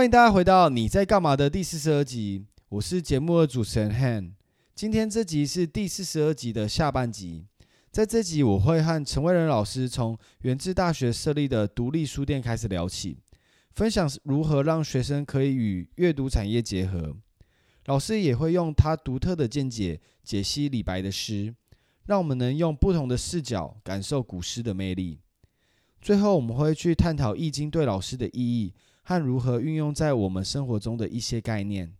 欢迎大家回到你在干嘛的第四十二集，我是节目的主持人 Han。今天这集是第四十二集的下半集，在这集我会和陈威仁老师从源自大学设立的独立书店开始聊起，分享如何让学生可以与阅读产业结合。老师也会用他独特的见解解析李白的诗，让我们能用不同的视角感受古诗的魅力。最后，我们会去探讨《易经》对老师的意义和如何运用在我们生活中的一些概念。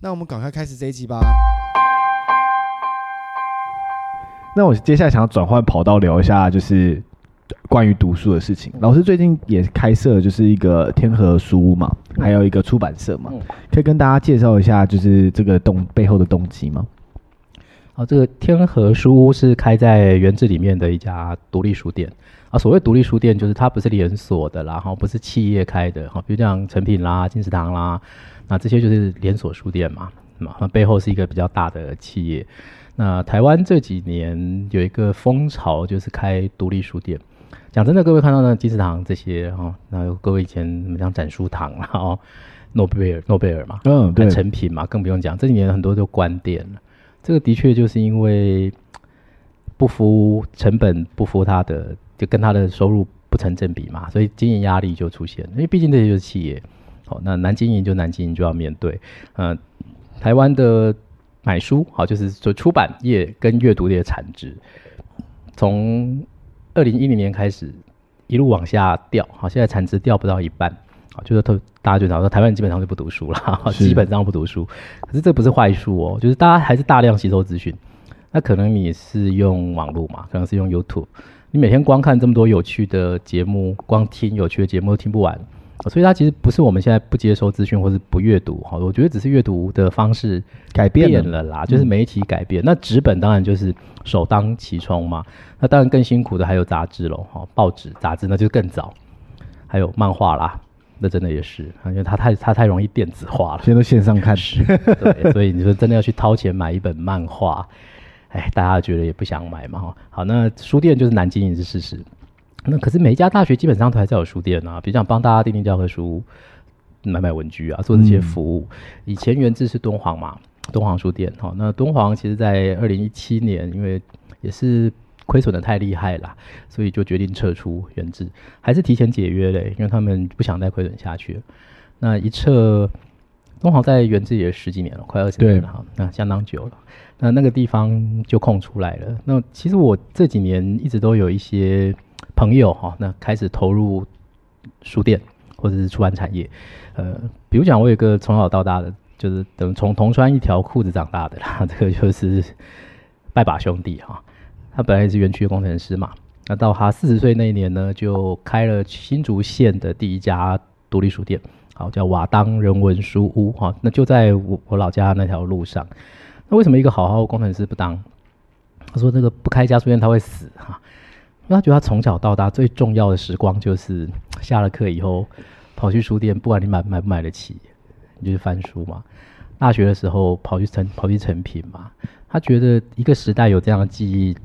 那我们赶快开始这一集吧。那我接下来想要转换跑道聊一下，就是关于读书的事情。老师最近也开设了就是一个天河书屋嘛，还有一个出版社嘛，可以跟大家介绍一下，就是这个动背后的动机吗？好，这个天河书屋是开在园子里面的一家独立书店啊。所谓独立书店，就是它不是连锁的啦，哈，不是企业开的，哈，比如像诚品啦、金石堂啦，那这些就是连锁书店嘛，那背后是一个比较大的企业。那台湾这几年有一个风潮，就是开独立书店。讲真的，各位看到呢金石堂这些哈，那各位以前什么像展书堂啦，哦，诺贝尔诺贝尔嘛，嗯，对，诚品嘛，更不用讲，这几年很多都关店了。这个的确就是因为不服成本，不服它的，就跟他的收入不成正比嘛，所以经营压力就出现。因为毕竟这些就是企业，好，那难经营就难经营，就要面对。嗯，台湾的。买书好，就是说出版业跟阅读业产值，从二零一零年开始一路往下掉，好，现在产值掉不到一半，好，就是特大家就讲说台湾基本上就不读书了，基本上不读书，可是这不是坏书哦，就是大家还是大量吸收资讯，那可能你是用网络嘛，可能是用 YouTube，你每天光看这么多有趣的节目，光听有趣的节目都听不完。所以它其实不是我们现在不接收资讯或是不阅读哈，我觉得只是阅读的方式改变了啦，就是媒体改变。那纸本当然就是首当其冲嘛，那当然更辛苦的还有杂志喽哈，报纸杂志那就更早，还有漫画啦，那真的也是，因为它太它太容易电子化了，现在都线上看，对，所以你说真的要去掏钱买一本漫画，哎，大家觉得也不想买嘛哈。好，那书店就是难经营是事实。那可是每一家大学基本上都还是有书店啊，比如讲帮大家订订教科书、买买文具啊，做这些服务。以前元智是敦煌嘛，敦煌书店。好，那敦煌其实在二零一七年，因为也是亏损得太厉害了，所以就决定撤出元智，还是提前解约嘞，因为他们不想再亏损下去。那一撤，敦煌在元智也十几年了，快二十年了哈，那相当久了。那那个地方就空出来了。那其实我这几年一直都有一些。朋友哈，那开始投入书店或者是出版产业，呃，比如讲我有一个从小到大的，就是等从同穿一条裤子长大的啦，这个就是拜把兄弟哈，他本来也是园区的工程师嘛，那到他四十岁那一年呢，就开了新竹县的第一家独立书店，好，叫瓦当人文书屋哈，那就在我我老家那条路上。那为什么一个好好的工程师不当？他说这个不开家书店他会死哈。因为他觉得他从小到大最重要的时光就是下了课以后跑去书店，不管你买买不买得起，你就是翻书嘛。大学的时候跑去成跑去成品嘛。他觉得一个时代有这样的记忆，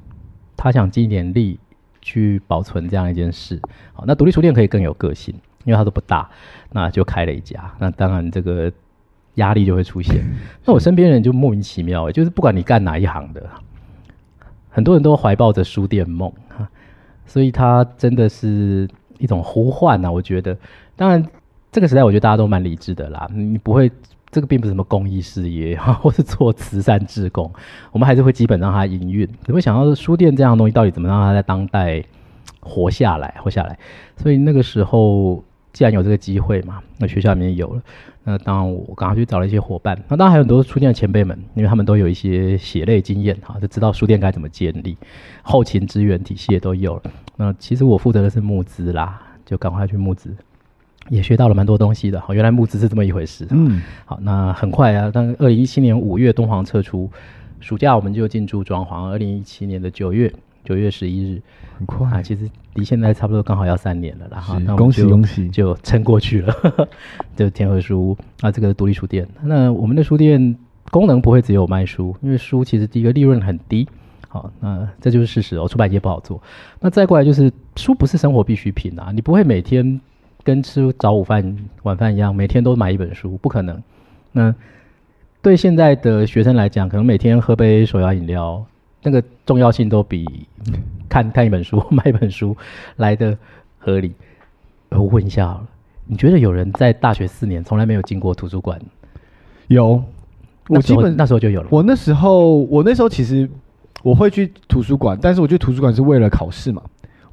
他想尽一点力去保存这样一件事。好，那独立书店可以更有个性，因为它都不大，那就开了一家。那当然这个压力就会出现。那我身边人就莫名其妙，就是不管你干哪一行的，很多人都怀抱着书店梦哈。所以它真的是一种呼唤呐，我觉得。当然，这个时代我觉得大家都蛮理智的啦，你不会，这个并不是什么公益事业哈，或是做慈善志工，我们还是会基本让它营运。你会想到书店这样的东西到底怎么让它在当代活下来，活下来？所以那个时候既然有这个机会嘛，那学校里面有了。那当然，我赶快去找了一些伙伴。那当然还有很多书店的前辈们，因为他们都有一些血泪经验哈，就知道书店该怎么建立，后勤支援体系也都有了。那其实我负责的是募资啦，就赶快去募资，也学到了蛮多东西的。好，原来募资是这么一回事。嗯，好，那很快啊，当二零一七年五月敦煌撤出，暑假我们就进驻装潢。二零一七年的九月。九月十一日，很快啊！其实离现在差不多刚好要三年了啦，哈。那恭喜恭喜，就撑过去了。就天河书屋啊，这个独立书店。那我们的书店功能不会只有卖书，因为书其实第一个利润很低。好，那这就是事实哦。出版业不好做。那再过来就是书不是生活必需品啊，你不会每天跟吃早午饭、晚饭一样，每天都买一本书，不可能。那对现在的学生来讲，可能每天喝杯手摇饮料，那个重要性都比看看一本书、买一本书来的合理。我问一下好了，你觉得有人在大学四年从来没有进过图书馆？有，我基本那时候就有了。我那时候，我那时候其实我会去图书馆，但是我去图书馆是为了考试嘛。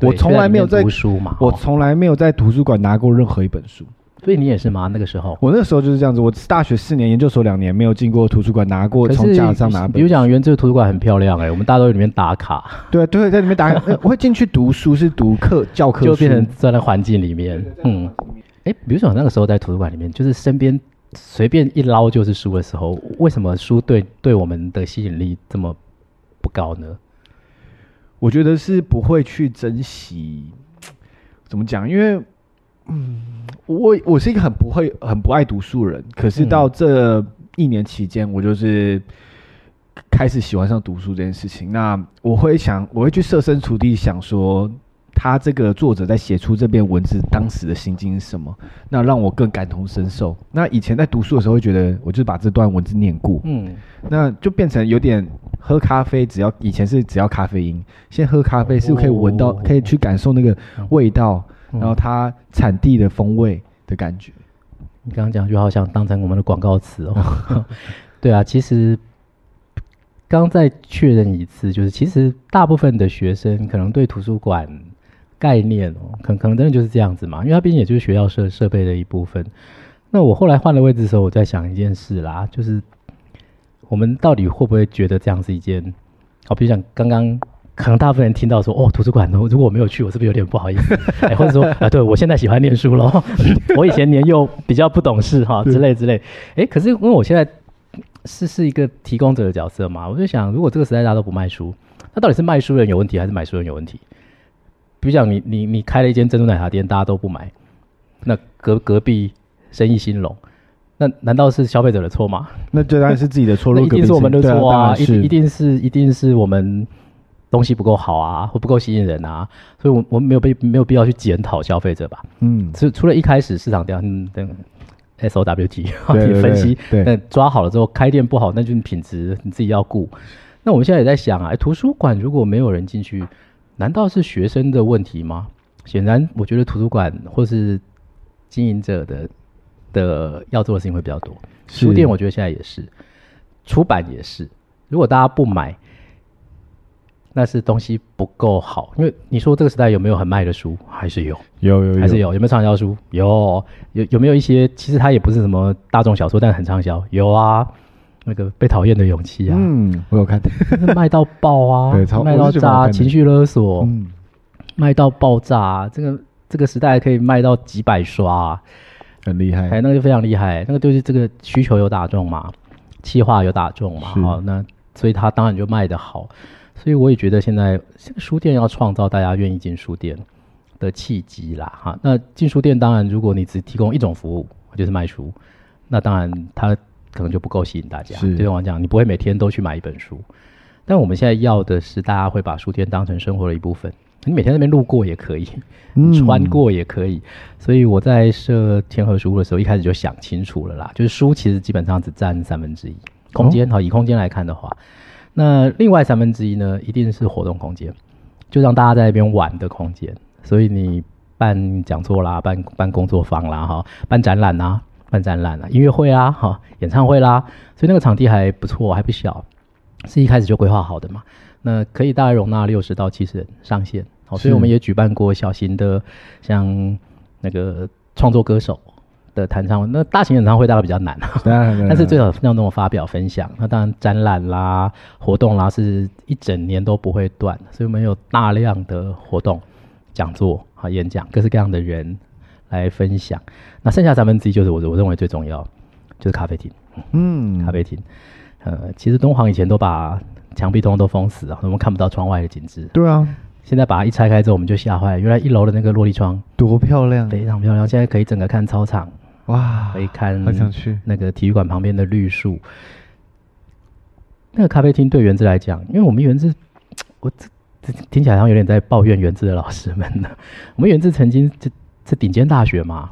我从来没有在读书嘛，我从来没有在图书馆拿过任何一本书。所以你也是吗？那个时候，我那个时候就是这样子。我大学四年，研究所两年，没有进过图书馆拿过从架上拿本。比如讲，原这个图书馆很漂亮哎、欸，我们大家都在里面打卡。对对，在里面打卡。我会进去读书，是读课教科书，就变成在那环境里面。嗯，哎、欸，比如说那个时候在图书馆里面，就是身边随便一捞就是书的时候，为什么书对对我们的吸引力这么不高呢？我觉得是不会去珍惜，怎么讲？因为。嗯，我我是一个很不会、很不爱读书的人，可是到这一年期间，我就是开始喜欢上读书这件事情。那我会想，我会去设身处地想说，他这个作者在写出这篇文字当时的心境是什么？那让我更感同身受。那以前在读书的时候，会觉得我就把这段文字念过，嗯，那就变成有点喝咖啡，只要以前是只要咖啡因，现在喝咖啡是可以闻到，可以去感受那个味道。然后它产地的风味的感觉，你刚刚讲就好像当成我们的广告词哦。对啊，其实刚再确认一次，就是其实大部分的学生可能对图书馆概念哦，可可能真的就是这样子嘛，因为它毕竟也就是学校设设备的一部分。那我后来换了位置的时候，我在想一件事啦，就是我们到底会不会觉得这样是一件好？比如讲刚刚。可能大部分人听到说哦，图书馆呢，如果我没有去，我是不是有点不好意思？哎，或者说啊，对我现在喜欢念书了，我以前年幼比较不懂事哈，之类之类。哎，可是因为我现在是是一个提供者的角色嘛，我就想，如果这个时代大家都不卖书，那到底是卖书人有问题，还是买书人有问题？比如讲，你你你开了一间珍珠奶茶店，大家都不买，那隔隔壁生意兴隆，那难道是消费者的错吗？那当然是自己的错，那一定是我们的错啊，一一定是一定是我们。东西不够好啊，或不够吸引人啊，所以我我们没有被没有必要去检讨消费者吧？嗯，除除了一开始市场调嗯等 S O W T 去分析，那抓好了之后开店不好，那就是品质你自己要顾。那我们现在也在想啊，图书馆如果没有人进去，难道是学生的问题吗？显然，我觉得图书馆或是经营者的的要做的事情会比较多。书店我觉得现在也是，出版也是。如果大家不买。那是东西不够好，因为你说这个时代有没有很卖的书？还是有，有有有，还是有。有没有畅销书？有，有有没有一些其实它也不是什么大众小说，但很畅销？有啊，那个被讨厌的勇气啊，嗯，我有看，卖到爆啊，对卖到炸，情绪勒索，嗯，卖到爆炸，这个这个时代可以卖到几百刷啊，很厉害，哎，那个就非常厉害，那个就是这个需求有打中嘛，企划有打中嘛，好，那所以它当然就卖得好。所以我也觉得现在书店要创造大家愿意进书店的契机啦，哈。那进书店当然，如果你只提供一种服务，就是卖书，那当然它可能就不够吸引大家。就像我讲，你不会每天都去买一本书。但我们现在要的是，大家会把书店当成生活的一部分。你每天在那边路过也可以，你穿过也可以。嗯。所以我在设天河书屋的时候，一开始就想清楚了啦，就是书其实基本上只占三分之一空间。好，以空间来看的话。那另外三分之一呢，一定是活动空间，就让大家在那边玩的空间。所以你办讲座啦，办办工作坊啦，哈，办展览啦，办展览啦，音乐会啊，哈，演唱会啦。所以那个场地还不错，还不小，是一开始就规划好的嘛。那可以大概容纳六十到七十人上限。好，所以我们也举办过小型的，像那个创作歌手。的弹唱，那大型演唱会大概比较难，但是最好让那种发表分享。那当然展览啦、活动啦，是一整年都不会断，所以我们有大量的活动、讲座、和演讲，各式各样的人来分享。那剩下三分之一就是我我认为最重要，就是咖啡厅。嗯，咖啡厅。呃，其实敦煌以前都把墙壁通通都封死了，我们看不到窗外的景致。对啊。现在把它一拆开之后，我们就吓坏了。原来一楼的那个落地窗多漂亮，非常漂亮。现在可以整个看操场。哇，可以看，很想去那个体育馆旁边的绿树。那个咖啡厅对园子来讲，因为我们园子，我这这听起来好像有点在抱怨园子的老师们呢。我们园子曾经这这顶尖大学嘛，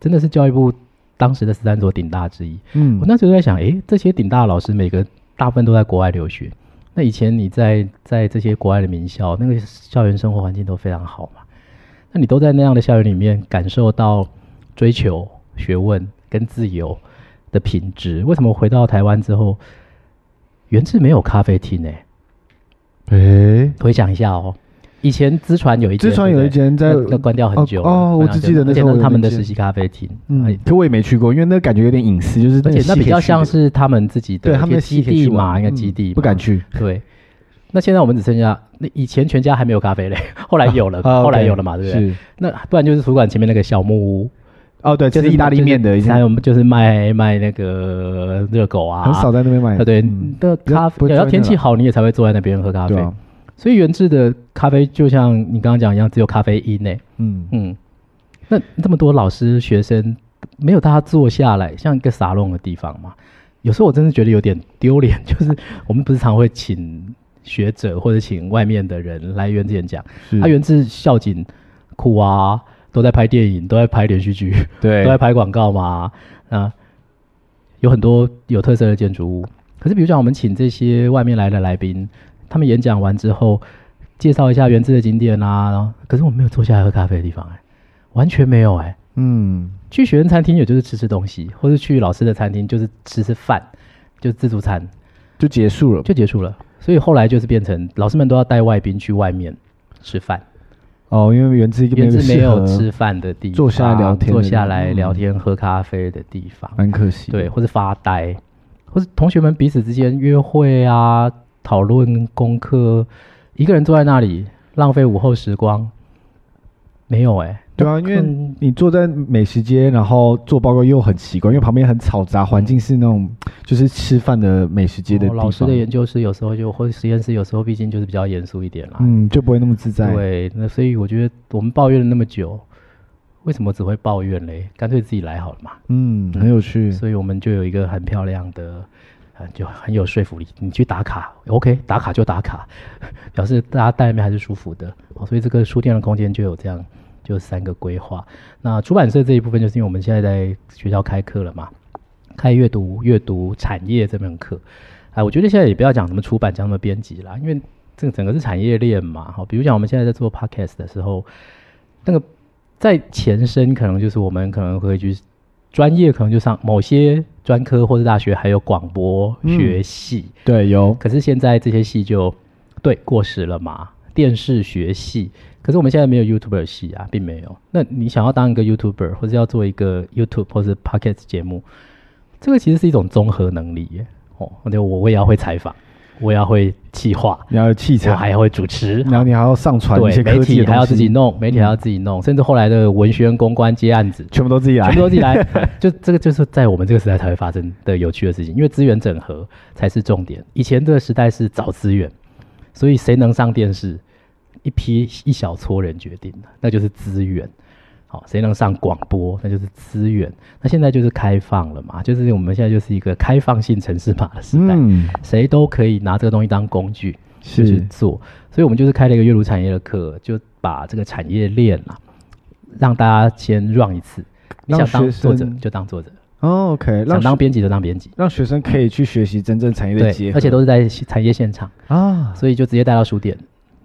真的是教育部当时的十三所顶大之一。嗯，我那时候在想，诶，这些顶大的老师每个大部分都在国外留学。那以前你在在这些国外的名校，那个校园生活环境都非常好嘛。那你都在那样的校园里面感受到追求学问跟自由的品质，为什么回到台湾之后，元智没有咖啡厅呢？诶，回想一下哦。以前资传有一间，资传有一间在那关掉很久哦，哦，我只记得那时候他们的实习咖啡厅，嗯，可我也没去过，因为那感觉有点隐私，就是而且那比较像是他们自己的对他们的基地嘛，一个基地，不敢去。对，那现在我们只剩下那以前全家还没有咖啡嘞，后来有了，后来有了嘛，对不对？那不然就是图书馆前面那个小木屋，哦，对，就是意大利面的，还有就是卖卖那个热狗啊，很少在那边卖。对，那咖啡要天气好，你也才会坐在那边喝咖啡。所以原制的咖啡就像你刚刚讲一样，只有咖啡因呢。嗯嗯，那这么多老师学生没有大家坐下来，像一个沙龙的地方嘛？有时候我真的觉得有点丢脸，就是我们不是常会请学者或者请外面的人来元智演讲，他原制校景酷啊，都在拍电影，都在拍连续剧，对，都在拍广告嘛啊，有很多有特色的建筑物。可是比如讲，我们请这些外面来的来宾。他们演讲完之后，介绍一下元智的景点啊，可是我没有坐下来喝咖啡的地方完全没有哎、欸。嗯，去学生餐厅也就是吃吃东西，或者去老师的餐厅就是吃吃饭，就自助餐就结束了，就结束了。所以后来就是变成老师们都要带外宾去外面吃饭。哦，因为原址原址没有吃饭的地方，坐下来聊天，坐下来聊天、嗯、喝咖啡的地方，蛮可惜。对，或者发呆，或者同学们彼此之间约会啊。讨论功课，一个人坐在那里浪费午后时光，没有哎、欸，对啊，因为你坐在美食街，然后做报告又很奇怪，因为旁边很嘈杂，环境是那种就是吃饭的美食街的地方。哦、老师的研究室有时候就或者实验室有时候毕竟就是比较严肃一点啦，嗯，就不会那么自在。对，那所以我觉得我们抱怨了那么久，为什么只会抱怨嘞？干脆自己来好了嘛。嗯，很有趣。所以我们就有一个很漂亮的。就很有说服力。你去打卡，OK，打卡就打卡，表示大家待里面还是舒服的。所以这个书店的空间就有这样，就三个规划。那出版社这一部分，就是因为我们现在在学校开课了嘛，开阅读阅读产业这门课。哎，我觉得现在也不要讲什么出版，讲什么编辑啦，因为这个整个是产业链嘛。好，比如讲我们现在在做 Podcast 的时候，那个在前身可能就是我们可能会去。专业可能就上某些专科或者大学还有广播学系，嗯，对，有。可是现在这些系就对过时了嘛？电视学系，可是我们现在没有 YouTuber 系啊，并没有。那你想要当一个 YouTuber，或者要做一个 YouTube 或者 Podcast 节目，这个其实是一种综合能力耶。哦，我我也要会采访。我也要会企划，你要有器材，我还要会主持，然后你还要上传一些科技，媒体还要自己弄，媒体还要自己弄，甚至后来的文宣、公关接案子，全部都自己来，全部都自己来。就这个就是在我们这个时代才会发生的有趣的事情，因为资源整合才是重点。以前这个时代是找资源，所以谁能上电视，一批一小撮人决定的，那就是资源。好，谁能上广播，那就是资源。那现在就是开放了嘛，就是我们现在就是一个开放性城市码的时代，嗯，谁都可以拿这个东西当工具去做。所以我们就是开了一个阅读产业的课，就把这个产业链啊，让大家先 run 一次。你想当作者就当作者，哦，OK，想当编辑就当编辑，让学生可以去学习真正产业的结合，而且都是在产业现场。啊，所以就直接带到书店，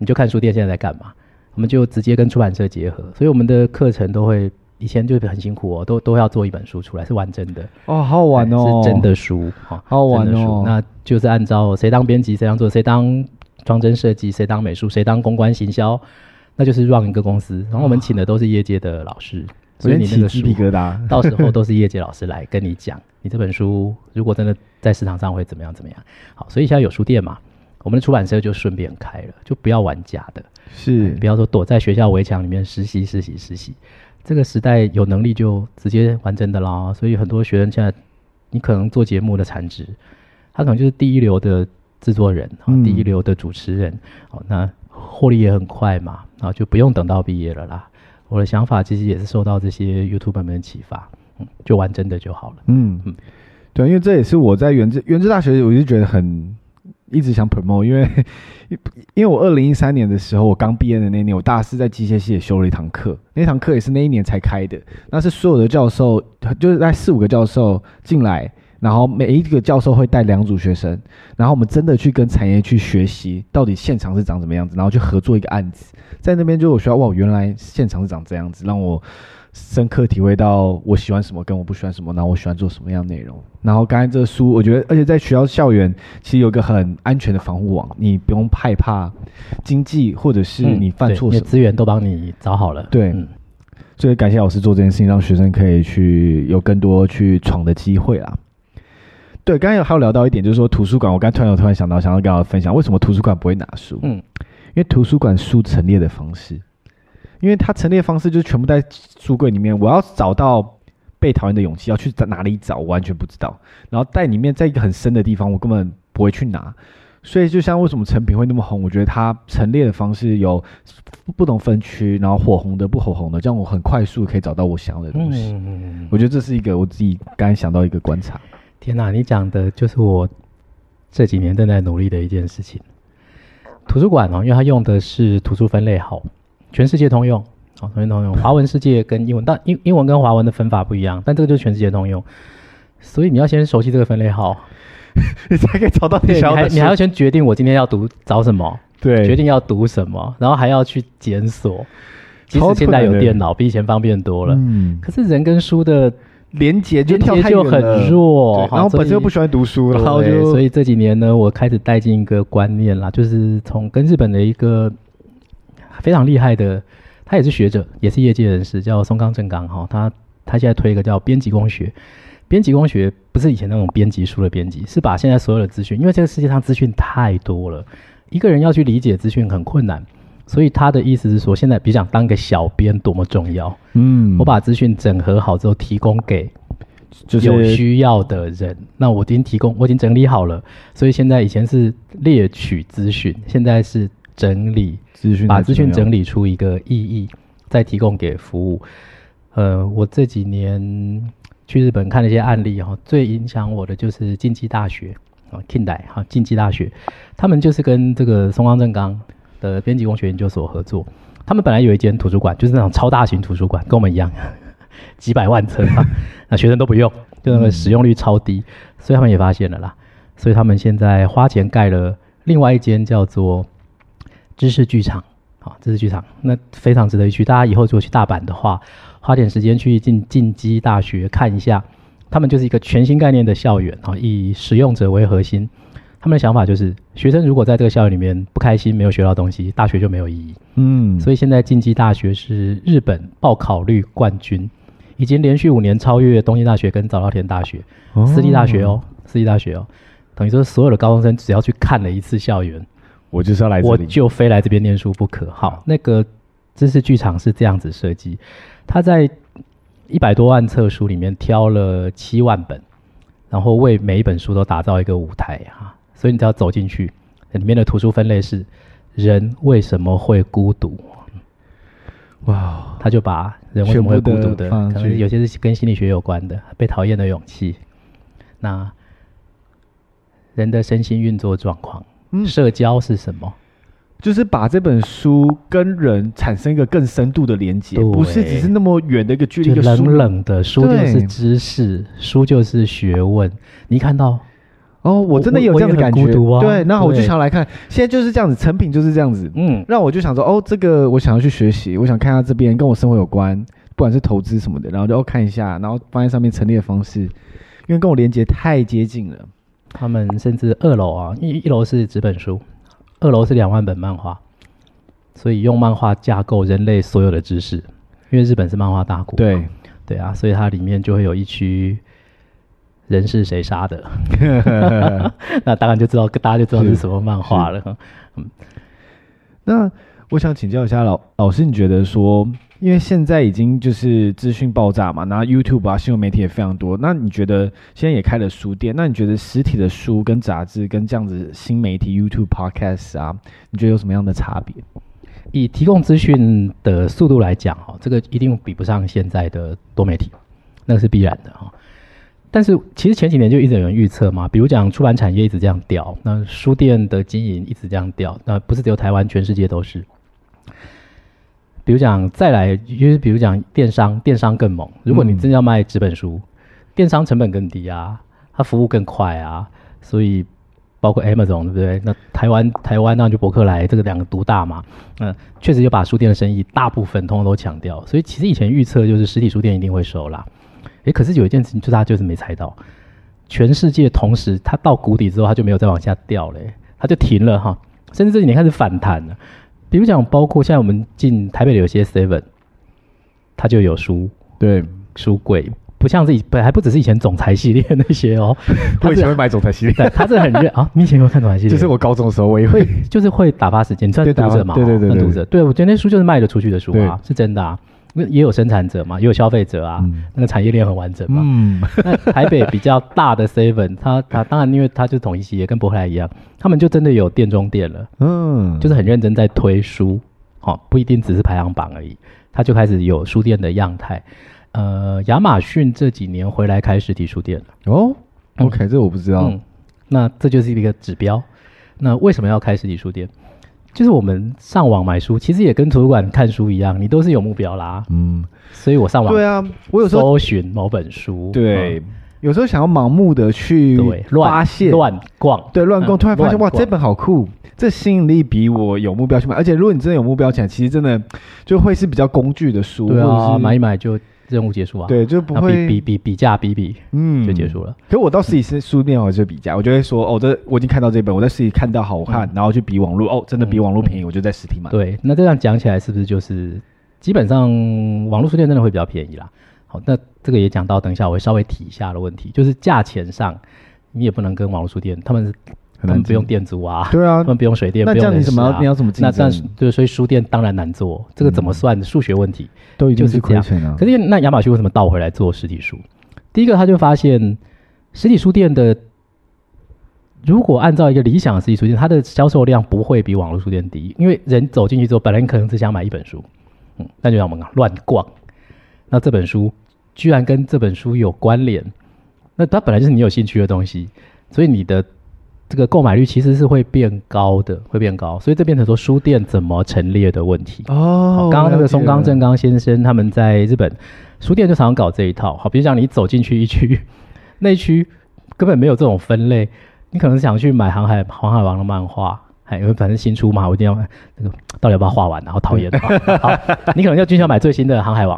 你就看书店现在在干嘛。我们就直接跟出版社结合，所以我们的课程都会以前就很辛苦哦，都都要做一本书出来，是完整的哦，好好玩哦，是真的书，好好玩哦。那就是按照谁当编辑，谁当做，谁当装帧设计，谁当美术，谁当公关行销，那就是 run 一个公司。然后我们请的都是业界的老师，所以你那个鸡皮疙瘩，到时候都是业界老师来跟你讲，你这本书如果真的在市场上会怎么样怎么样。好，所以现在有书店嘛。我们的出版社就顺便开了，就不要玩假的，是，不要说躲在学校围墙里面实习实习实习。这个时代有能力就直接玩真的啦。所以很多学生现在，你可能做节目的产值，他可能就是第一流的制作人，嗯、第一流的主持人，哦，那获利也很快嘛，啊，就不用等到毕业了啦。我的想法其实也是受到这些 YouTuber 们的启发，嗯，就玩真的就好了。嗯嗯，对，因为这也是我在原治原治大学，我就觉得很。一直想 promote，因为因为我二零一三年的时候，我刚毕业的那年，我大四在机械系也修了一堂课，那堂课也是那一年才开的。那是所有的教授，就是在四五个教授进来，然后每一个教授会带两组学生，然后我们真的去跟产业去学习到底现场是长什么样子，然后去合作一个案子。在那边就我学到哇，原来现场是长这样子，让我。深刻体会到我喜欢什么跟我不喜欢什么，然后我喜欢做什么样的内容。然后刚才这个书，我觉得，而且在学校校园其实有一个很安全的防护网，你不用害怕经济或者是你犯错什么，资源都帮你找好了。对，嗯、所以感谢老师做这件事情，让学生可以去有更多去闯的机会啦。对，刚才有还有聊到一点，就是说图书馆，我刚才突然有突然想到，想要跟大家分享，为什么图书馆不会拿书？嗯，因为图书馆书陈列的方式。因为它陈列方式就是全部在书柜里面，我要找到被讨厌的勇气，要去在哪里找，我完全不知道。然后在里面，在一个很深的地方，我根本不会去拿。所以就像为什么成品会那么红，我觉得它陈列的方式有不同分区，然后火红的、不火红的，这样我很快速可以找到我想要的东西。嗯，我觉得这是一个我自己刚才想到一个观察。天哪，你讲的就是我这几年正在努力的一件事情。图书馆哦，因为它用的是图书分类号。全世界通用，好，全世界通用。华文世界跟英文，但英英文跟华文的分法不一样，但这个就是全世界通用。所以你要先熟悉这个分类号，你才可以找到你想要的。你还你还要先决定我今天要读找什么，对，决定要读什么，然后还要去检索。即使现在有电脑，比以前方便多了。嗯。可是人跟书的连接就连结就很弱，然后本身又不喜欢读书，然后就所以这几年呢，我开始带进一个观念啦，就是从跟日本的一个。非常厉害的，他也是学者，也是业界人士，叫松冈正刚哈。他他现在推一个叫编辑工学，编辑工学不是以前那种编辑书的编辑，是把现在所有的资讯，因为这个世界上资讯太多了，一个人要去理解资讯很困难，所以他的意思是说，现在比想当个小编多么重要。嗯，我把资讯整合好之后，提供给就是有需要的人。那我已经提供，我已经整理好了，所以现在以前是猎取资讯，现在是整理。资讯把资讯整理出一个意义，再提供给服务。呃，我这几年去日本看了一些案例哈，最影响我的就是近畿大学啊，Kindai 哈，近畿大学，他们就是跟这个松冈正刚的编辑工学研究所合作。他们本来有一间图书馆，就是那种超大型图书馆，跟我们一样，几百万册啊，那学生都不用，就那个使用率超低，所以他们也发现了啦。所以他们现在花钱盖了另外一间叫做。知识剧场，好，知识剧场，那非常值得一去。大家以后如果去大阪的话，花点时间去进进击大学看一下，他们就是一个全新概念的校园啊，以使用者为核心。他们的想法就是，学生如果在这个校园里面不开心，没有学到东西，大学就没有意义。嗯，所以现在进击大学是日本报考率冠军，已经连续五年超越东京大学跟早稻田大学，私立大学哦，私立大学哦，等于说所有的高中生只要去看了一次校园。我就是要来这里，我就非来这边念书不可。好，那个知识剧场是这样子设计，他在一百多万册书里面挑了七万本，然后为每一本书都打造一个舞台哈。所以你只要走进去，里面的图书分类是人为什么会孤独？哇，他就把人为什么会孤独的，可能有些是跟心理学有关的，被讨厌的勇气，那人的身心运作状况。嗯，社交是什么？就是把这本书跟人产生一个更深度的连接，不是只是那么远的一个距离。冷冷的书就是知识，书就是学问。你看到哦，我真的有这样的感觉。对，那我就想来看，现在就是这样子，成品就是这样子。嗯，让我就想说，哦，这个我想要去学习，我想看下这边跟我生活有关，不管是投资什么的，然后就哦看一下，然后放在上面陈列的方式，因为跟我连接太接近了。他们甚至二楼啊，一一楼是纸本书，二楼是两万本漫画，所以用漫画架构人类所有的知识，因为日本是漫画大国。对，对啊，所以它里面就会有一区人是谁杀的，那当然就知道大家就知道是什么漫画了。嗯，那我想请教一下老老师，你觉得说？因为现在已经就是资讯爆炸嘛，然后 YouTube 啊，新闻媒体也非常多。那你觉得现在也开了书店，那你觉得实体的书跟杂志跟这样子新媒体 YouTube、Podcast 啊，你觉得有什么样的差别？以提供资讯的速度来讲，哈，这个一定比不上现在的多媒体，那是必然的哈。但是其实前几年就一直有人预测嘛，比如讲出版产业一直这样掉，那书店的经营一直这样掉，那不是只有台湾，全世界都是。比如讲再来，就是比如讲电商，电商更猛。如果你真的要卖纸本书，嗯、电商成本更低啊，它服务更快啊，所以包括 Amazon 对不对？那台湾台湾那就博客来这个两个独大嘛，嗯，确实就把书店的生意大部分通通都抢掉。所以其实以前预测就是实体书店一定会收啦。诶，可是有一件事情，就大家就是没猜到，全世界同时它到谷底之后，它就没有再往下掉了，它就停了哈，甚至这几年开始反弹了。比如讲，包括现在我们进台北的有些 Seven，它就有书，对，书柜，不像是以本还不只是以前总裁系列那些哦。我以前会买总裁系列，它这很热 啊。你以前有看总裁系列？就是我高中的时候我也会，就是会打发时间，算读者嘛，对对对，算读者。对，我觉得那书就是卖得出去的书啊，是真的啊。那也有生产者嘛，也有消费者啊，嗯、那个产业链很完整嘛。嗯，那台北比较大的 Seven，它它当然因为它就是统一企业，跟博客来一样，他们就真的有店中店了。嗯，就是很认真在推书，哦，不一定只是排行榜而已，他就开始有书店的样态。呃，亚马逊这几年回来开实体书店了。哦，OK，、嗯、这我不知道、嗯。那这就是一个指标。那为什么要开实体书店？就是我们上网买书，其实也跟图书馆看书一样，你都是有目标啦。嗯，所以我上网对啊，我有时候搜寻某本书，对，嗯、有时候想要盲目的去发现乱逛，对，乱逛，突然发现哇，这本好酷，这吸引力比我有目标去买，而且如果你真的有目标起来，其实真的就会是比较工具的书，对啊，买一买就。任务结束啊，对，就不会比比比比价比比，嗯，就结束了。可是我到实体书书店我就比价，我就会说，哦，这我已经看到这本，我在实体看到好看，然后去比网络，哦，真的比网络便宜，我就在实体买。对，那这样讲起来是不是就是基本上网络书店真的会比较便宜啦？好，那这个也讲到，等一下我会稍微提一下的问题，就是价钱上你也不能跟网络书店他们是。他们不用店租啊，对啊，他们不用水电，那这样你怎么要你要怎么竞争？那但对，所以书店当然难做，这个怎么算数学问题？都已经是亏钱了。可是那亚马逊为什么倒回来做实体书？第一个他就发现实体书店的，如果按照一个理想的实体书店，它的销售量不会比网络书店低，因为人走进去之后，本来你可能只想买一本书，嗯，那就让我们乱逛，那这本书居然跟这本书有关联，那它本来就是你有兴趣的东西，所以你的。这个购买率其实是会变高的，会变高，所以这变成说书店怎么陈列的问题。哦，刚刚那个松冈正刚先生他们在日本书店就常常搞这一套。好，比如讲你走进去一区，那一区根本没有这种分类，你可能是想去买航海《航海王》的漫画，因为反正新出嘛，我一定要买。那个到底要不要画完？然后讨厌的，好，你可能要进去买最新的《航海王》，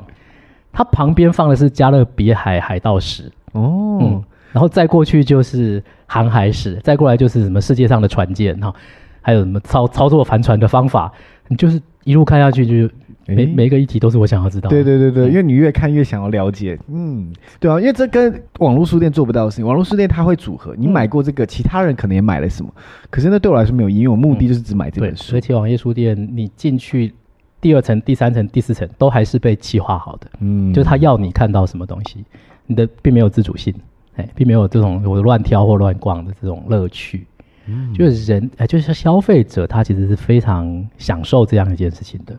它旁边放的是《加勒比海海盗史》哦，嗯，然后再过去就是。航海史，再过来就是什么世界上的船舰哈，还有什么操操作帆船的方法，你就是一路看下去，就每、欸、每一个议题都是我想要知道。对对对对，嗯、因为你越看越想要了解。嗯，对啊，因为这跟网络书店做不到的事情。网络书店它会组合，你买过这个，嗯、其他人可能也买了什么，可是那对我来说没有意义，因为我目的就是只买这本书。而且网页书店，你进去第二层、第三层、第四层都还是被计划好的，嗯，就是他要你看到什么东西，你的并没有自主性。哎，并没有这种我乱挑或乱逛的这种乐趣，嗯，就是人哎，就是消费者他其实是非常享受这样一件事情的，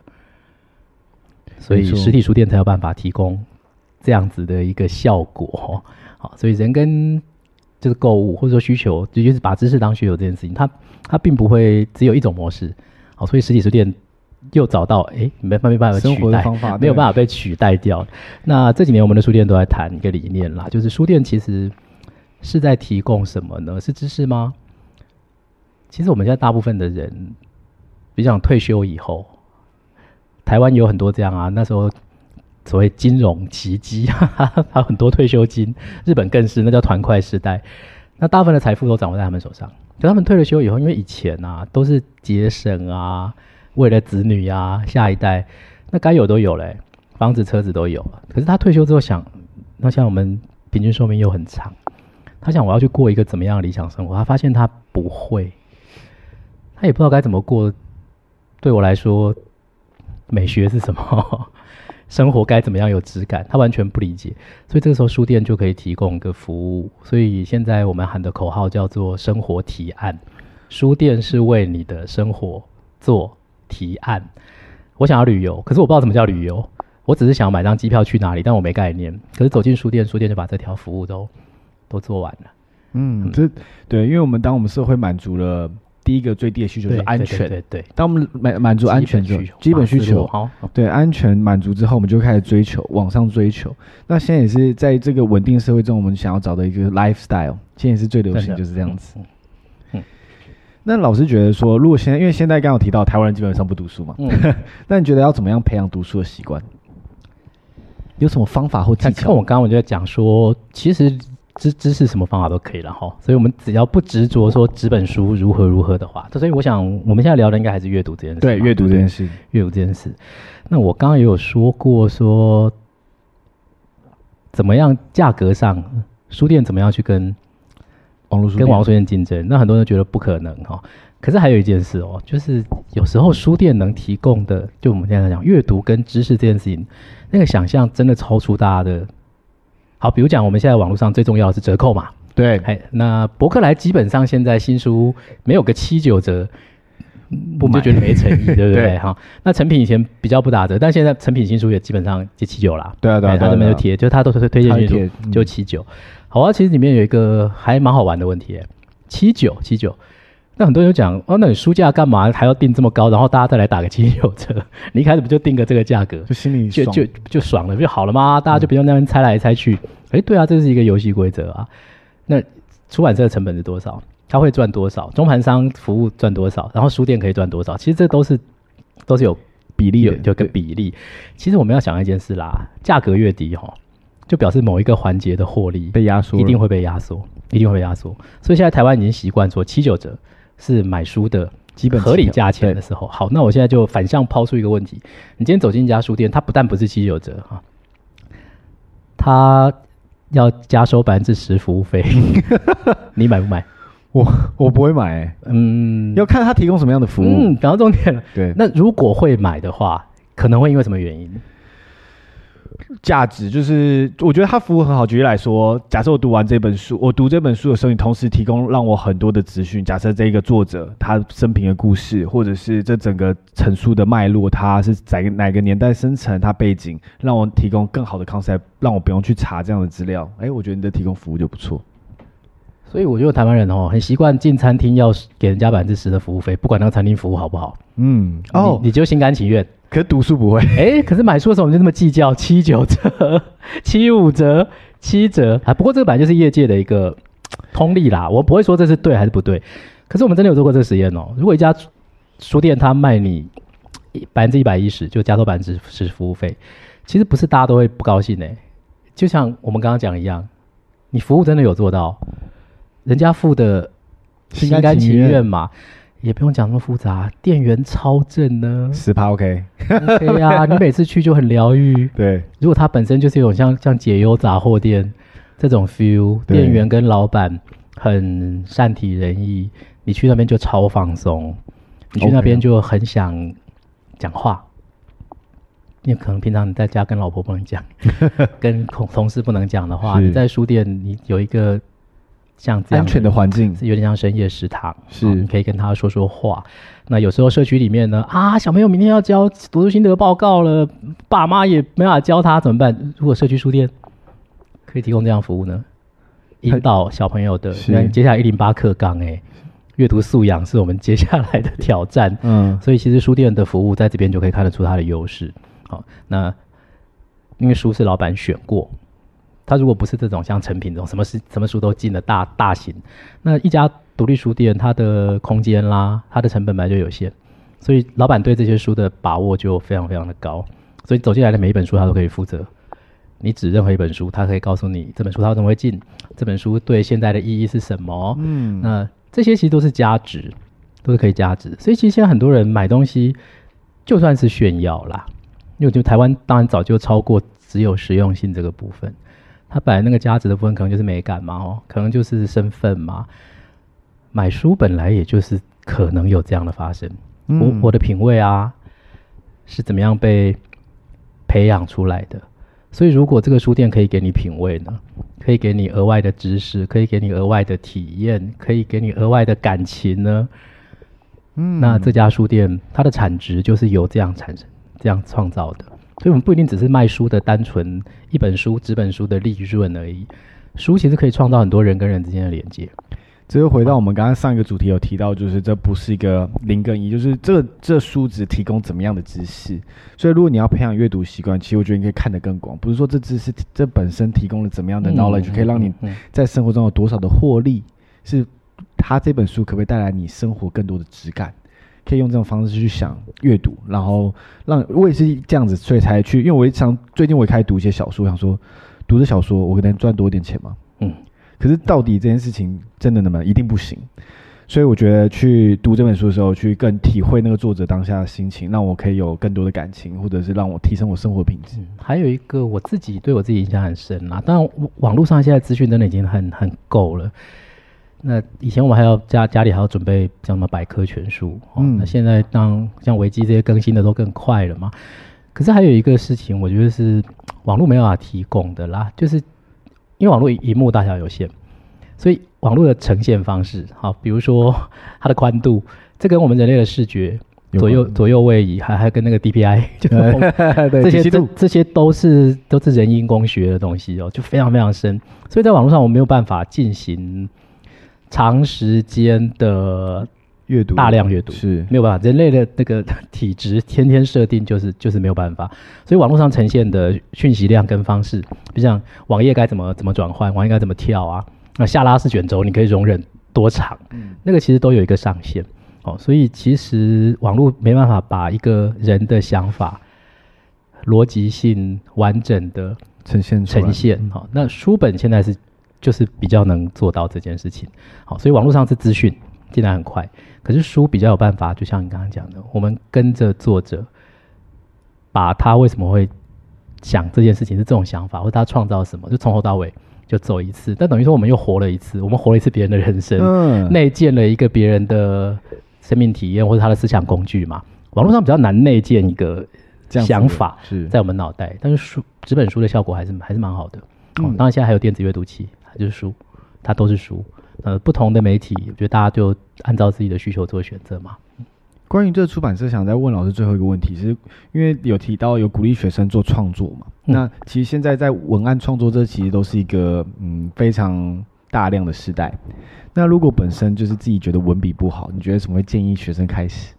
所以实体书店才有办法提供这样子的一个效果。好，所以人跟就是购物或者说需求，就是把知识当需求这件事情，它它并不会只有一种模式。好，所以实体书店。又找到哎，没没办法取代，方法没有办法被取代掉。那这几年我们的书店都在谈一个理念啦，就是书店其实是在提供什么呢？是知识吗？其实我们现在大部分的人，比如讲退休以后，台湾有很多这样啊，那时候所谓金融奇迹，还有很多退休金，日本更是那叫团块时代。那大部分的财富都掌握在他们手上，就他们退了休以后，因为以前啊都是节省啊。为了子女呀、啊，下一代，那该有都有嘞，房子、车子都有。可是他退休之后想，那像我们平均寿命又很长，他想我要去过一个怎么样理想生活？他发现他不会，他也不知道该怎么过。对我来说，美学是什么？生活该怎么样有质感？他完全不理解。所以这个时候书店就可以提供一个服务。所以现在我们喊的口号叫做“生活提案”，书店是为你的生活做。提案，我想要旅游，可是我不知道什么叫旅游。我只是想买张机票去哪里，但我没概念。可是走进书店，书店就把这条服务都都做完了。嗯，这对，因为我们当我们社会满足了第一个最低的需求是安全，对对，对，对，当我们满满足安全之后，基本需求，好，对，安全满足之后，我们就开始追求往上追求。那现在也是在这个稳定社会中，我们想要找的一个 lifestyle，现在也是最流行就是这样子。嗯，那老师觉得说，如果现在因为现在刚刚有提到台湾人基本上不读书嘛，嗯，那你觉得要怎么样培养读书的习惯？有什么方法或技巧？看我刚刚我就在讲说，其实。知知识什么方法都可以了哈，所以我们只要不执着说纸本书如何如何的话，所以我想我们现在聊的应该还是阅读这件事。对，阅读这件事，阅读这件事。那我刚刚也有说过说，怎么样价格上书店怎么样去跟网络书跟网络书店竞争？那很多人觉得不可能哈。可是还有一件事哦，就是有时候书店能提供的，就我们现在讲阅读跟知识这件事情，那个想象真的超出大家的。好，比如讲，我们现在网络上最重要的是折扣嘛？对，哎那博客来基本上现在新书没有个七九折，不买就觉得没诚意，对不对？哈，那成品以前比较不打折，但现在成品新书也基本上就七九啦。对啊，对啊，他这边就贴，就他都是推荐新书就七九。好啊，其实里面有一个还蛮好玩的问题，七九七九。那很多人就讲哦，那你书价干嘛还要定这么高？然后大家再来打个七九折，你一开始不就定个这个价格，就心里就就就爽了，不就好了吗？大家就不用那边猜来猜去。哎、嗯，对啊，这是一个游戏规则啊。那出版社的成本是多少？他会赚多少？中盘商服务赚多少？然后书店可以赚多少？其实这都是都是有比例有，有个比例。其实我们要想一件事啦，价格越低哈，就表示某一个环节的获利被压缩，一定会被压缩，一定会被压缩。所以现在台湾已经习惯说七九折。是买书的基本合理价钱的时候，好，那我现在就反向抛出一个问题：你今天走进一家书店，它不但不是七九折哈，它要加收百分之十服务费，你买不买？我我不会买、欸，嗯，要看他提供什么样的服务。嗯，讲到重点了。对，那如果会买的话，可能会因为什么原因？价值就是，我觉得他服务很好。举例来说，假设我读完这本书，我读这本书的时候，你同时提供让我很多的资讯。假设这个作者他生平的故事，或者是这整个陈述的脉络，他是在哪个年代生成，他背景，让我提供更好的 concept，让我不用去查这样的资料。哎，我觉得你的提供服务就不错。所以我觉得台湾人哦，很习惯进餐厅要给人家百分之十的服务费，不管那个餐厅服务好不好。嗯，哦，你就心甘情愿。可是读书不会，哎，可是买书的时候我们就那么计较，七九折、七五折、七折啊。不过这个本来就是业界的一个通例啦，我不会说这是对还是不对。可是我们真的有做过这个实验哦。如果一家书店他卖你百分之一百一十，就加收百分之十服务费，其实不是大家都会不高兴呢。就像我们刚刚讲一样，你服务真的有做到，人家付的心甘情愿嘛。也不用讲那么复杂，店员超正呢，十趴 OK，对呀，你每次去就很疗愈。对，如果它本身就是有像像解忧杂货店这种 feel，店员跟老板很善体人意，你去那边就超放松，你去那边就很想讲话。你可能平常你在家跟老婆不能讲，跟同同事不能讲的话，你在书店你有一个。像这样安全的环境是有点像深夜食堂，是你可以跟他说说话。那有时候社区里面呢，啊，小朋友明天要交读书心得报告了，爸妈也没办法教他怎么办？如果社区书店可以提供这样服务呢，引导小朋友的，那接下来一零八课纲，哎，阅读素养是我们接下来的挑战。嗯，所以其实书店的服务在这边就可以看得出它的优势。好，那因为书是老板选过。他如果不是这种像成品这种什么书什么书都进的大大型，那一家独立书店，它的空间啦，它的成本本来就有限，所以老板对这些书的把握就非常非常的高。所以走进来的每一本书，他都可以负责。你指任何一本书，他可以告诉你这本书他怎么会进，这本书对现在的意义是什么。嗯，那这些其实都是价值，都是可以价值。所以其实现在很多人买东西，就算是炫耀啦，因为就台湾当然早就超过只有实用性这个部分。他本来那个价值的部分可能就是美感嘛，哦，可能就是身份嘛。买书本来也就是可能有这样的发生。嗯、我我的品味啊，是怎么样被培养出来的？所以如果这个书店可以给你品味呢，可以给你额外的知识，可以给你额外的体验，可以给你额外的感情呢？嗯，那这家书店它的产值就是由这样产生、这样创造的。所以，我们不一定只是卖书的单纯一本书、纸本书的利润而已。书其实可以创造很多人跟人之间的连接。这又回到我们刚刚上一个主题有提到，就是这不是一个零跟一，就是这这书只提供怎么样的知识。所以如果你要培养阅读习惯，其实我觉得你可以看得更广，不是说这知识这本身提供了怎么样的 knowledge，可以让你在生活中有多少的获利，是它这本书可不可以带来你生活更多的质感？可以用这种方式去想阅读，然后让我也是这样子，所以才去，因为我想最近我也开始读一些小说，想说读着小说我可能赚多一点钱嘛，嗯。可是到底这件事情真的那么一定不行？所以我觉得去读这本书的时候，去更体会那个作者当下的心情，让我可以有更多的感情，或者是让我提升我生活品质。嗯，还有一个我自己对我自己影响很深啦。当然，网络上现在资讯真的已经很很够了。那以前我们还要家家里还要准备像什么百科全书，嗯，那现在当像维基这些更新的都更快了嘛。可是还有一个事情，我觉得是网络没办法提供的啦，就是。因为网络荧幕大小有限，所以网络的呈现方式，好，比如说它的宽度，这跟我们人类的视觉左右左右位移，还还跟那个 DPI，就这些这这些都是都是人因工学的东西哦，就非常非常深，所以在网络上我没有办法进行长时间的。阅读大量阅读。是。没有办法，人类的那个体质天天设定就是就是没有办法，所以网络上呈现的讯息量跟方式，就像网页该怎么怎么转换，网页该怎么跳啊，那下拉式卷轴你可以容忍多长，嗯，那个其实都有一个上限。哦，所以其实网络没办法把一个人的想法逻辑性完整的呈现呈现，好，那书本现在是就是比较能做到这件事情，好，所以网络上是资讯进来很快。可是书比较有办法，就像你刚刚讲的，我们跟着作者，把他为什么会想这件事情是这种想法，或者他创造什么，就从头到尾就走一次。但等于说我们又活了一次，我们活了一次别人的人生，嗯，内建了一个别人的生命体验或者他的思想工具嘛。网络上比较难内建一个想法是在我们脑袋，但是书纸本书的效果还是还是蛮好的。嗯，当然现在还有电子阅读器，还就是书，它都是书。呃，不同的媒体，我觉得大家就按照自己的需求做选择嘛。关于这个出版社，想再问老师最后一个问题，是因为有提到有鼓励学生做创作嘛？嗯、那其实现在在文案创作这其实都是一个嗯非常大量的时代。那如果本身就是自己觉得文笔不好，你觉得怎么会建议学生开始？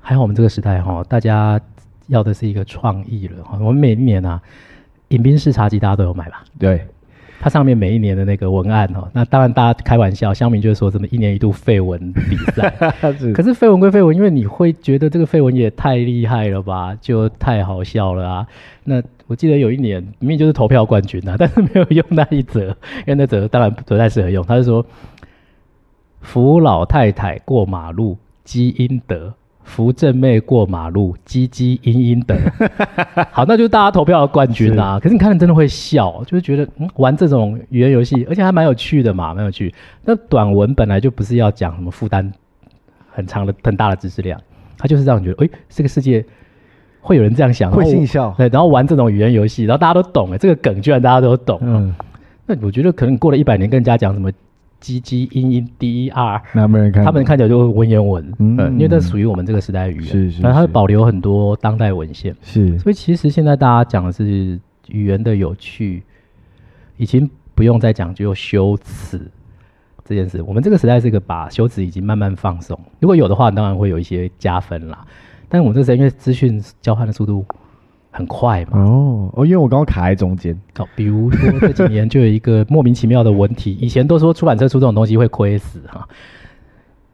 还好我们这个时代哈，大家要的是一个创意了哈。我们每一年啊，饮冰室茶几大家都有买吧？对。它上面每一年的那个文案哦，那当然大家开玩笑，乡民就是说什么一年一度废文比赛，可是废文归废文，因为你会觉得这个废文也太厉害了吧，就太好笑了啊。那我记得有一年明明就是投票冠军啊，但是没有用那一则，因为那则当然不太适合用。他是说扶老太太过马路积阴德。扶正妹过马路，唧唧嘤嘤的，好，那就是大家投票的冠军啦、啊。可是你看了，真的会笑，就是觉得、嗯、玩这种语言游戏，而且还蛮有趣的嘛，蛮有趣。那短文本来就不是要讲什么负担很长的、很大的知识量，它就是让你觉得，哎、欸，这个世界会有人这样想，会心笑。对，然后玩这种语言游戏，然后大家都懂，哎，这个梗居然大家都懂。嗯，那我觉得可能过了一百年，跟人家讲什么。唧唧嘤嘤 D E R，他们看起来就会文言文，嗯，因为这属于我们这个时代语言，是是，然后它保留很多当代文献，是，所以其实现在大家讲的是语言的有趣，已经不用再讲究修辞这件事。我们这个时代是一个把修辞已经慢慢放松，如果有的话，当然会有一些加分啦。但是我们这个时代因为资讯交换的速度。很快嘛？哦哦，因为我刚刚卡在中间。哦，比如说这几年就有一个莫名其妙的文体，以前都说出版社出这种东西会亏死哈。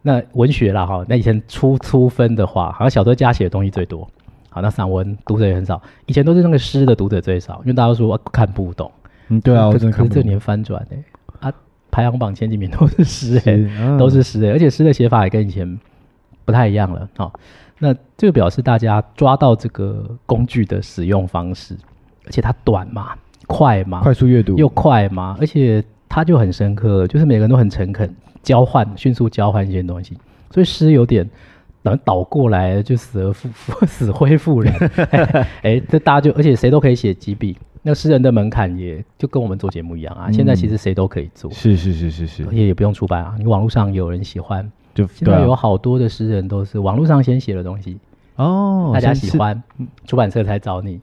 那文学啦哈，那以前出粗分的话，好像小说家写的东西最多。好，那散文读者也很少。以前都是那个诗的读者最少，因为大家都说看不懂。嗯，对啊，可是这年翻转哎、欸、啊，排行榜前几名都是诗哎、欸啊，都是诗哎、欸，而且诗的写法也跟以前不太一样了。好。那这个表示大家抓到这个工具的使用方式，而且它短嘛，快嘛，快速阅读又快嘛，而且它就很深刻，就是每个人都很诚恳，交换迅速交换一些东西，所以诗有点等倒过来就死而复复 死灰复燃，哎、欸，这大家就而且谁都可以写几笔，那诗人的门槛也就跟我们做节目一样啊，嗯、现在其实谁都可以做，是是是是是，而且也不用出版啊，你网络上有人喜欢。就现在有好多的诗人都是网络上先写的东西哦，大家喜欢，出版社才找你，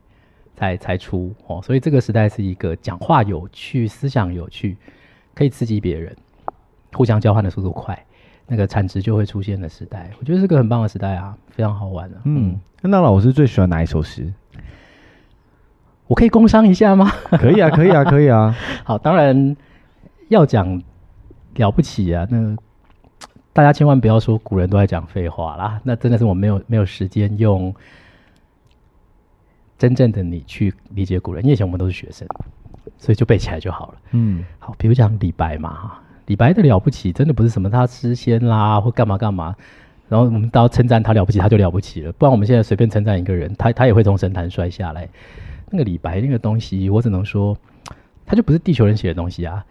才才出哦，所以这个时代是一个讲话有趣、思想有趣，可以刺激别人，互相交换的速度快，那个产值就会出现的时代。我觉得是个很棒的时代啊，非常好玩的、啊。嗯，那老师最喜欢哪一首诗？我可以工商一下吗？可以啊，可以啊，可以啊。好，当然要讲了不起啊，那大家千万不要说古人都在讲废话啦，那真的是我没有没有时间用。真正的你去理解古人，因为以前我们都是学生，所以就背起来就好了。嗯，好，比如讲李白嘛，哈，李白的了不起，真的不是什么他诗仙啦或干嘛干嘛，然后我们到称赞他了不起，他就了不起了。不然我们现在随便称赞一个人，他他也会从神坛摔下来。那个李白那个东西，我只能说，他就不是地球人写的东西啊。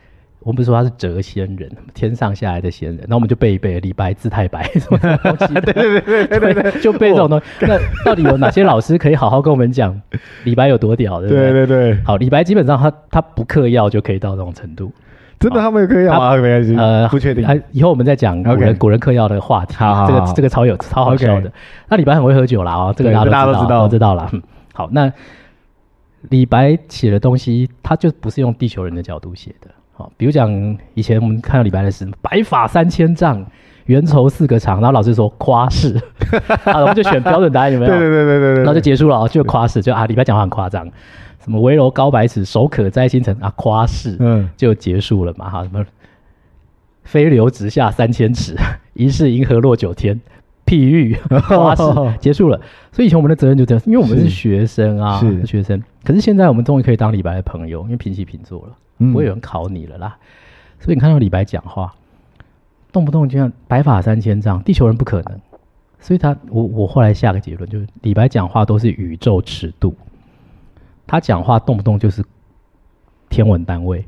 我们不是说他是谪仙人，天上下来的仙人，那我们就背一背李白字太白 什么东西，对对对对对对，就背这种东西。那到底有哪些老师可以好好跟我们讲李白有多屌？对对？对对对。好，李白基本上他他不嗑药就可以到这种程度，真的他没有嗑药吗？没关系，呃，不确定。以后我们再讲古人古人嗑药的话题，好这个这个超有超好笑的。那李白很会喝酒啦，哦，这个大家都知道，都知道了。好，那李白写的东西，他就不是用地球人的角度写的。好，比如讲以前我们看到李白的诗，白发三千丈，缘愁似个长，然后老师说夸饰，好，我们就选标准答案有没有？对对对对对，然后就结束了，就夸饰，就啊，李白讲话很夸张，什么危楼高百尺，手可摘星辰啊，夸饰，嗯，就结束了嘛，哈，什么飞流直下三千尺，疑是银河落九天，譬喻花式，结束了。所以以前我们的责任就这样，因为我们是学生啊，是学生，可是现在我们终于可以当李白的朋友，因为平起平坐了。不会有人考你了啦，嗯、所以你看到李白讲话，动不动就像白发三千丈，地球人不可能。所以他，我我后来下个结论就是，李白讲话都是宇宙尺度，他讲话动不动就是天文单位，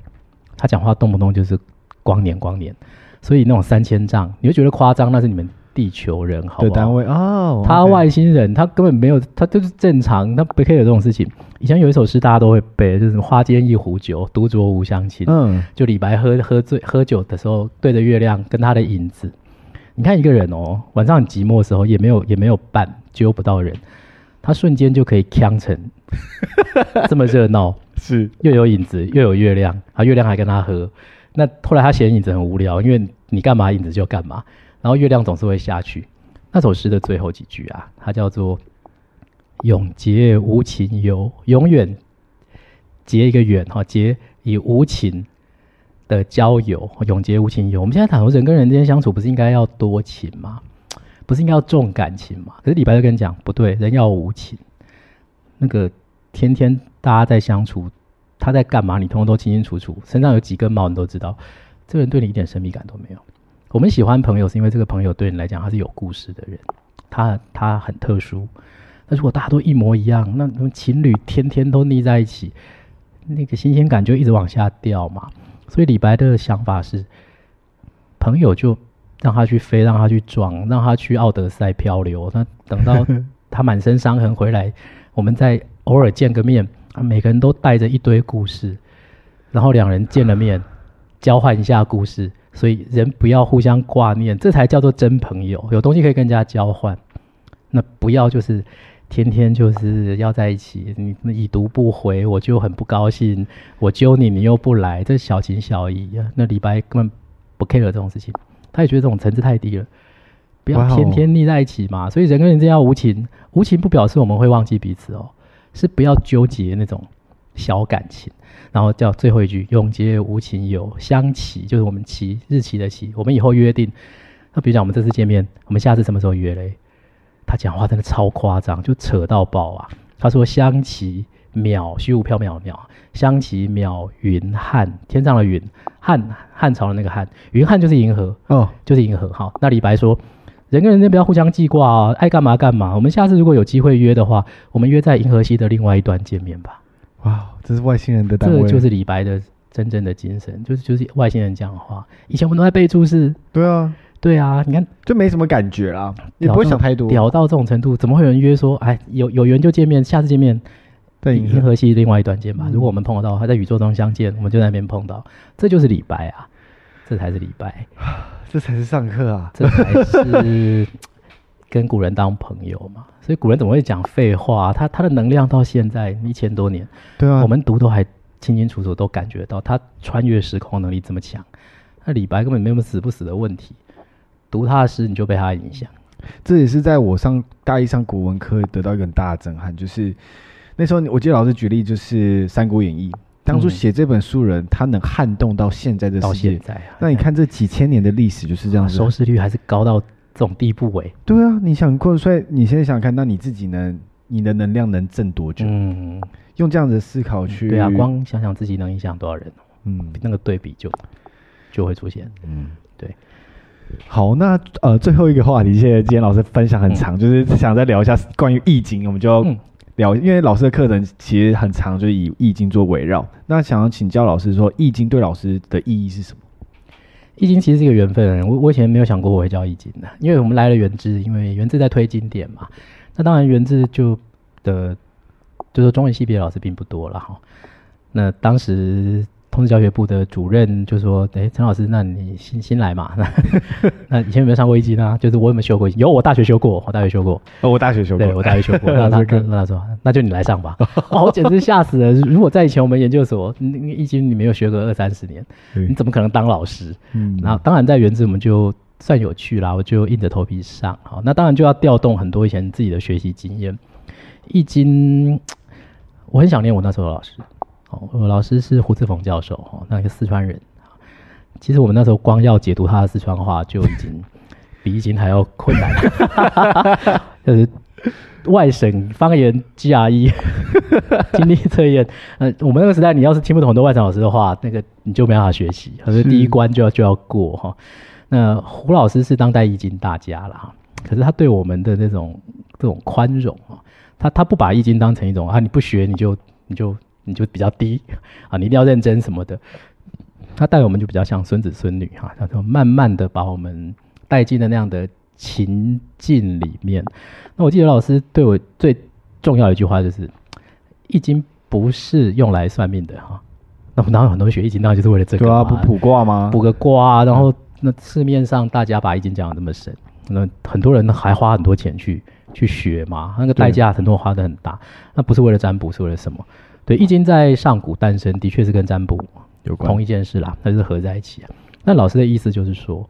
他讲话动不动就是光年光年，所以那种三千丈，你会觉得夸张，那是你们。地球人好，好的单位哦，他外星人，他根本没有，他就是正常，他不可以有这种事情。以前有一首诗大家都会背，就是“花间一壶酒，独酌无相亲”。嗯，就李白喝喝醉喝酒的时候，对着月亮跟他的影子。你看一个人哦，晚上很寂寞的时候，也没有也没有伴，揪不到人，他瞬间就可以呛成这么热闹，是又有影子又有月亮，啊，月亮还跟他喝。那后来他嫌影子很无聊，因为你干嘛影子就干嘛。然后月亮总是会下去。那首诗的最后几句啊，它叫做“永结无情游”，永远结一个远哈，结以无情的交友，永结无情游。我们现在谈人跟人之间相处，不是应该要多情吗？不是应该要重感情吗？可是李白就跟你讲，不对，人要无情。那个天天大家在相处，他在干嘛？你通通都清清楚楚，身上有几根毛你都知道。这个人对你一点神秘感都没有。我们喜欢朋友，是因为这个朋友对你来讲他是有故事的人，他他很特殊。那如果大家都一模一样，那情侣天天都腻在一起，那个新鲜感就一直往下掉嘛。所以李白的想法是，朋友就让他去飞，让他去撞，让他去奥德赛漂流。那等到 他满身伤痕回来，我们再偶尔见个面，每个人都带着一堆故事，然后两人见了面，交换一下故事。所以人不要互相挂念，这才叫做真朋友。有东西可以跟人家交换，那不要就是天天就是要在一起。你已读不回，我就很不高兴。我揪你，你又不来，这小情小义啊。那李白根本不 care 这种事情，他也觉得这种层次太低了。不要天天腻在一起嘛。所以人跟人之间要无情，无情不表示我们会忘记彼此哦，是不要纠结那种小感情。然后叫最后一句“永结无情游”，相期就是我们期日期的期。我们以后约定，那比如讲我们这次见面，我们下次什么时候约嘞？他讲话真的超夸张，就扯到爆啊！他说：“相期渺虚无缥缈的缈，相期渺云汉天上的云汉汉朝的那个汉云汉就是银河哦，就是银河。好，那李白说：人跟人间不要互相记挂啊，爱干嘛干嘛。我们下次如果有机会约的话，我们约在银河系的另外一端见面吧。”哇，这是外星人的单位，这就是李白的真正的精神，就是就是外星人讲话。以前我们都在背注释，对啊，对啊，你看。就没什么感觉啦，你不会想太多。屌到这种程度，怎么会有人约说，哎，有有缘就见面，下次见面在银河系另外一端见吧？嗯、如果我们碰得到，他在宇宙中相见，我们就在那边碰到，这就是李白啊，这才是李白，这才是上课啊，这才是跟古人当朋友嘛，所以古人怎么会讲废话？他他的能量到现在一千多年，对啊，我们读都还清清楚楚都感觉到他穿越时空能力这么强。那李白根本没有死不死的问题，读他的诗你就被他影响。这也是在我上大一上古文课得到一个很大的震撼，就是那时候我记得老师举例就是《三国演义》，当初写这本书人、嗯、他能撼动到现在的世界，到现在、啊，那你看这几千年的历史就是这样子，收视率还是高到这种地步诶、欸。对啊，你想过，所以你现在想想看，那你自己呢？你的能量能挣多久？嗯，用这样子的思考去，对啊，光想想自己能影响多少人，嗯，那个对比就就会出现，嗯，对。好，那呃，最后一个话题，谢谢今天老师分享很长，嗯、就是想再聊一下关于易经，我们就要聊，嗯、因为老师的课程其实很长，就是以易经做围绕。那想要请教老师说，易经对老师的意义是什么？易经其实是一个缘分，我我以前没有想过我会教易经的，因为我们来了元智，因为元智在推经典嘛。那当然元智就的，就是中文系毕业老师并不多了哈。那当时。通识教学部的主任就说：“哎，陈老师，那你新新来嘛？那 那以前有没有上过易经呢？就是我有没有修过？有，我大学修过，我大学修过。哦，我大学修过，对，我大学修过。那他那他说，那就你来上吧。哦，我简直吓死了！如果在以前我们研究所，易经你没有学个二三十年，你怎么可能当老师？嗯，然后当然在原子我们就算有趣啦，我就硬着头皮上。好，那当然就要调动很多以前自己的学习经验。易经，我很想念我那时候的老师。”哦，我老师是胡志峰教授，哦，那个四川人。其实我们那时候光要解读他的四川话就已经比易经还要困难，就是外省方言 GRE 听力测验。呃，我们那个时代，你要是听不懂很多外省老师的话，那个你就没办法学习，可是第一关就要就要过哈。那胡老师是当代易经大家了哈，可是他对我们的那种这种宽容啊，他他不把易经当成一种啊，你不学你就你就。你就比较低啊，你一定要认真什么的。他带我们就比较像孙子孙女哈，他说慢慢的把我们带进了那样的情境里面。那我记得老师对我最重要的一句话就是：易经不是用来算命的哈。那我们当然很多学易经，当然就是为了这个。对啊，不卜卦吗？卜个卦，然后那市面上大家把易经讲的那么神，那很多人还花很多钱去去学嘛，那个代价很多花的很大。那不是为了占卜，是为了什么？对，易经在上古诞生，的确是跟占卜有关，同一件事啦，它是合在一起啊。那老师的意思就是说，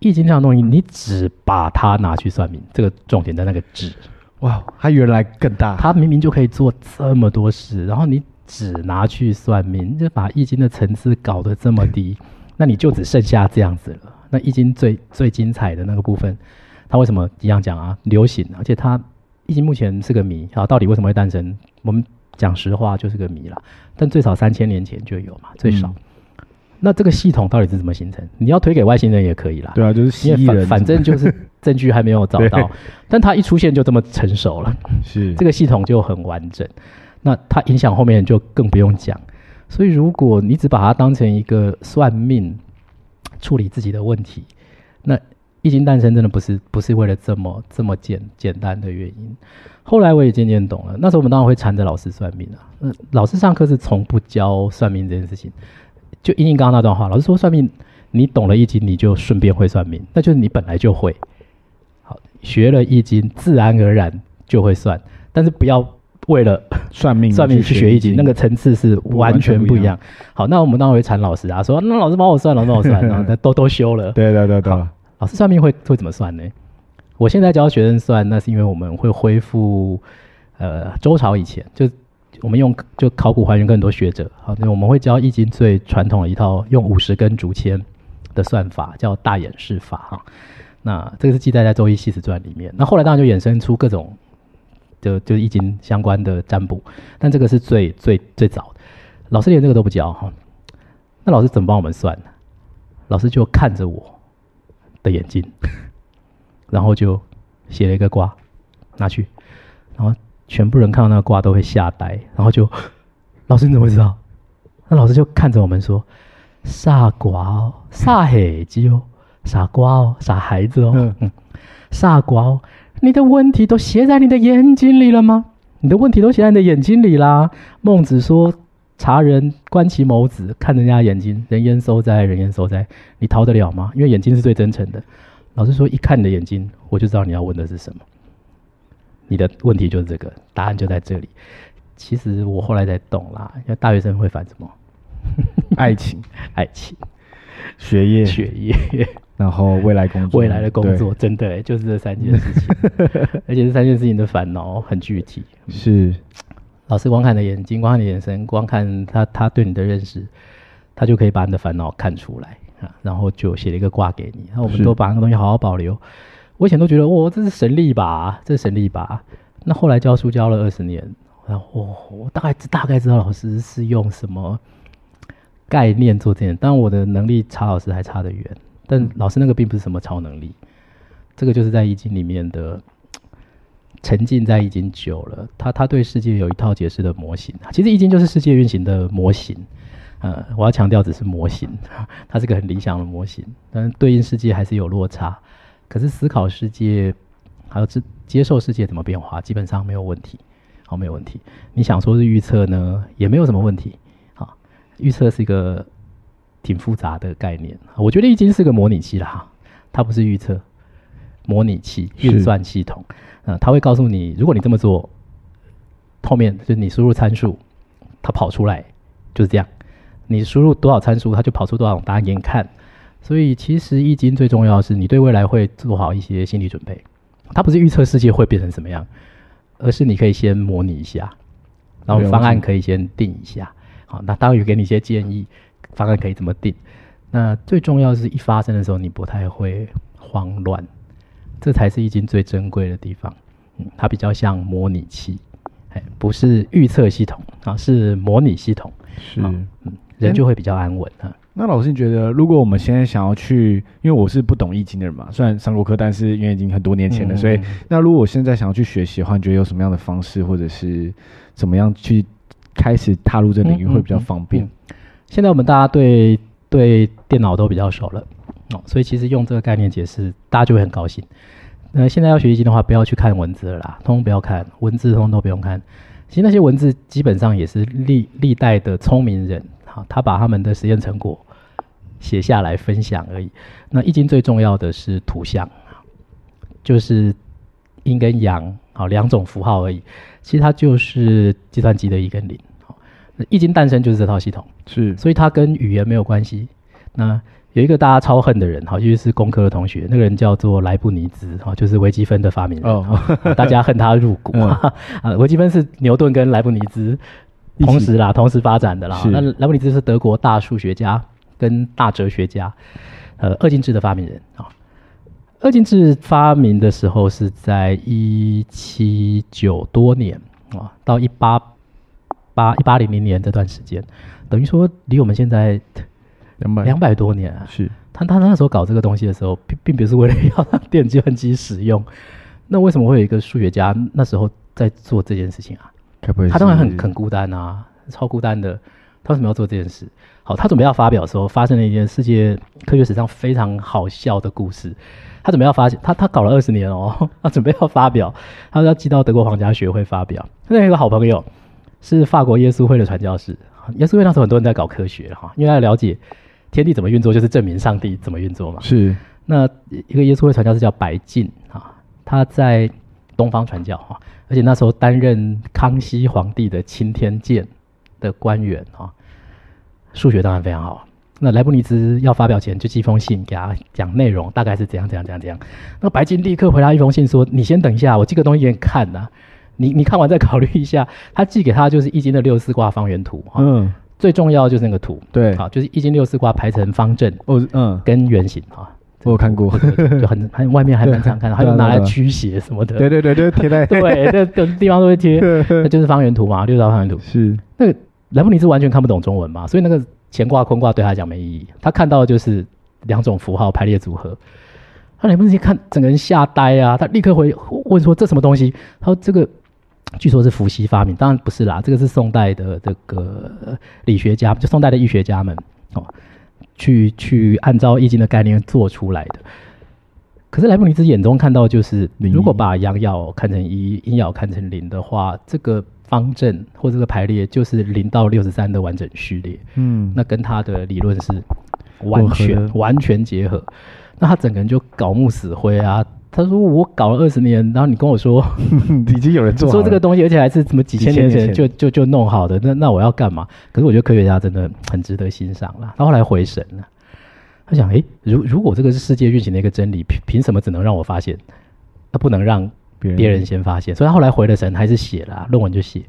易经这样东西，你只把它拿去算命，这个重点在那个“只”。哇，它原来更大，它明明就可以做这么多事，然后你只拿去算命，就把易经的层次搞得这么低，那你就只剩下这样子了。那易经最最精彩的那个部分，它为什么一样讲啊？流行，而且它易经目前是个谜啊，到底为什么会诞生？我们。讲实话就是个谜了，但最少三千年前就有嘛，最少。嗯、那这个系统到底是怎么形成？你要推给外星人也可以啦。对啊，就是因为反反正就是 证据还没有找到，但它一出现就这么成熟了，是这个系统就很完整。那它影响后面就更不用讲。所以如果你只把它当成一个算命，处理自己的问题，那。易经诞生真的不是不是为了这么这么简简单的原因。后来我也渐渐懂了，那时候我们当然会缠着老师算命啊。那老师上课是从不教算命这件事情。就因应刚刚那段话，老师说算命，你懂了易经，你就顺便会算命，那就是你本来就会。好，学了易经，自然而然就会算，但是不要为了 算命算命去学易经，那个层次是完全不一样。好，那我们当然会缠老师啊，说那老师帮我算，老师帮我算，然后 都都修了。对对对对。老师算命会会怎么算呢？我现在教学生算，那是因为我们会恢复，呃，周朝以前就我们用就考古还原更多学者，好，那我们会教易经最传统的一套用五十根竹签的算法，叫大演示法哈。那这个是记载在《周易系辞传》里面。那后来当然就衍生出各种就就易经相关的占卜，但这个是最最最早的。老师连这个都不教哈，那老师怎么帮我们算呢？老师就看着我。的眼睛，然后就写了一个卦，拿去，然后全部人看到那个卦都会吓呆，然后就老师你怎么会知道？那老师就看着我们说：“傻瓜哦，傻孩子哦，傻瓜哦，傻孩子哦，嗯嗯，傻瓜哦，你的问题都写在你的眼睛里了吗？你的问题都写在你的眼睛里啦。”孟子说。察人观其眸子，看人家眼睛，人焉收哉？人焉收哉？你逃得了吗？因为眼睛是最真诚的。老师说，一看你的眼睛，我就知道你要问的是什么。你的问题就是这个，答案就在这里。其实我后来才懂啦，因为大学生会烦什么？爱情、爱情、学业、学业，然后未来工作、未来的工作，真的就是这三件事情。而且这三件事情的烦恼很具体。是，老师光看你的眼睛，光看你的眼神，光看他他对你的认识，他就可以把你的烦恼看出来啊，然后就写了一个卦给你。然后我们都把那个东西好好保留。我以前都觉得，哇，这是神力吧，这是神力吧。那后来教书教了二十年，然后我我大概大概知道老师是用什么概念做这件，但我的能力差老师还差得远。但老师那个并不是什么超能力，这个就是在易经里面的沉浸在易经久了，他他对世界有一套解释的模型。其实易经就是世界运行的模型，呃，我要强调只是模型，它是个很理想的模型，但对应世界还是有落差。可是思考世界，还有接接受世界怎么变化，基本上没有问题，好，没有问题。你想说是预测呢，也没有什么问题。好，预测是一个挺复杂的概念。我觉得易经是个模拟器啦，它不是预测，模拟器运算系统。嗯，它会告诉你，如果你这么做，后面就是你输入参数，它跑出来就是这样。你输入多少参数，它就跑出多少种答案给你看。所以，其实易经最重要的是，你对未来会做好一些心理准备。它不是预测世界会变成什么样，而是你可以先模拟一下，然后方案可以先定一下。好，那当然有给你一些建议，方案可以怎么定。那最重要是一发生的时候，你不太会慌乱，这才是易经最珍贵的地方。嗯，它比较像模拟器，哎，不是预测系统啊，是模拟系统。是，嗯，人就会比较安稳啊。那老师，你觉得如果我们现在想要去，因为我是不懂易经的人嘛，虽然上过课，但是因为已经很多年前了，嗯、所以那如果我现在想要去学习的话，你觉得有什么样的方式，或者是怎么样去开始踏入这个领域会比较方便？嗯嗯嗯、现在我们大家对对电脑都比较熟了哦，所以其实用这个概念解释，大家就会很高兴。那现在要学易经的话，不要去看文字了啦，通通不要看文字，通通都不用看。其实那些文字基本上也是历历代的聪明人。好，他把他们的实验成果写下来分享而已。那易经最重要的是图像，就是阴跟阳，好，两种符号而已。其实它就是计算机的一跟零。好，易经诞生就是这套系统，是，所以它跟语言没有关系。那有一个大家超恨的人，好，尤其是工科的同学，那个人叫做莱布尼兹，哈，就是微积分的发明人。哦，大家恨他入骨。嗯、啊，微积分是牛顿跟莱布尼兹。同时啦，同时发展的啦。那莱布尼兹是德国大数学家跟大哲学家，呃，二进制的发明人啊。二进制发明的时候是在一七九多年啊，到一八八一八零零年这段时间，等于说离我们现在两百两百多年啊。是他他那时候搞这个东西的时候，并并不是为了要让电计算机使用。那为什么会有一个数学家那时候在做这件事情啊？他当然很很孤单啊，超孤单的。他为什么要做这件事？好，他准备要发表的时候，发生了一件世界科学史上非常好笑的故事。他准备要发，他他搞了二十年哦，他准备要发表，他说要寄到德国皇家学会发表。他有一个好朋友是法国耶稣会的传教士。耶稣会那时候很多人在搞科学哈，因为他了解天地怎么运作，就是证明上帝怎么运作嘛。是。那一个耶稣会传教士叫白晋啊，他在东方传教哈。而且那时候担任康熙皇帝的钦天监的官员啊，数学当然非常好。那莱布尼兹要发表前就寄封信给他讲内容，大概是怎样怎样怎样怎样。那白金立刻回他一封信说：“你先等一下，我寄个东西给你看呐、啊，你你看完再考虑一下。”他寄给他就是易经的六四卦方圆图，嗯，最重要就是那个图，对，好，就是易经六四卦排成方阵，哦，嗯，跟圆形啊。我有看过，就很很外面还蛮常看到，还有拿来驱邪什么的。对对对对，贴在 对，这个地方都会贴，那就是方圆图嘛，六道方圆图。是那个莱布尼兹完全看不懂中文嘛，所以那个乾卦坤卦对他讲没意义。他看到的就是两种符号排列组合。他莱布尼兹看整个人吓呆啊，他立刻回问说：“这什么东西？”他说：“这个据说是伏羲发明，当然不是啦，这个是宋代的这个理学家，就宋代的易学家们哦。”去去按照易经的概念做出来的，可是莱布尼兹眼中看到就是，如果把阳爻看成一，阴爻看成零的话，这个方阵或这个排列就是零到六十三的完整序列。嗯，那跟他的理论是完全完全结合。那他整个人就搞木死灰啊。他说我搞了二十年，然后你跟我说 已经有人做说这个东西，而且还是什么几千年前就就就弄好的，那那我要干嘛？可是我觉得科学家真的很值得欣赏了。他后来回神了，他想，诶，如如果这个是世界运行的一个真理，凭凭什么只能让我发现，他不能让别人先发现？所以他后来回了神，还是写了论文就写。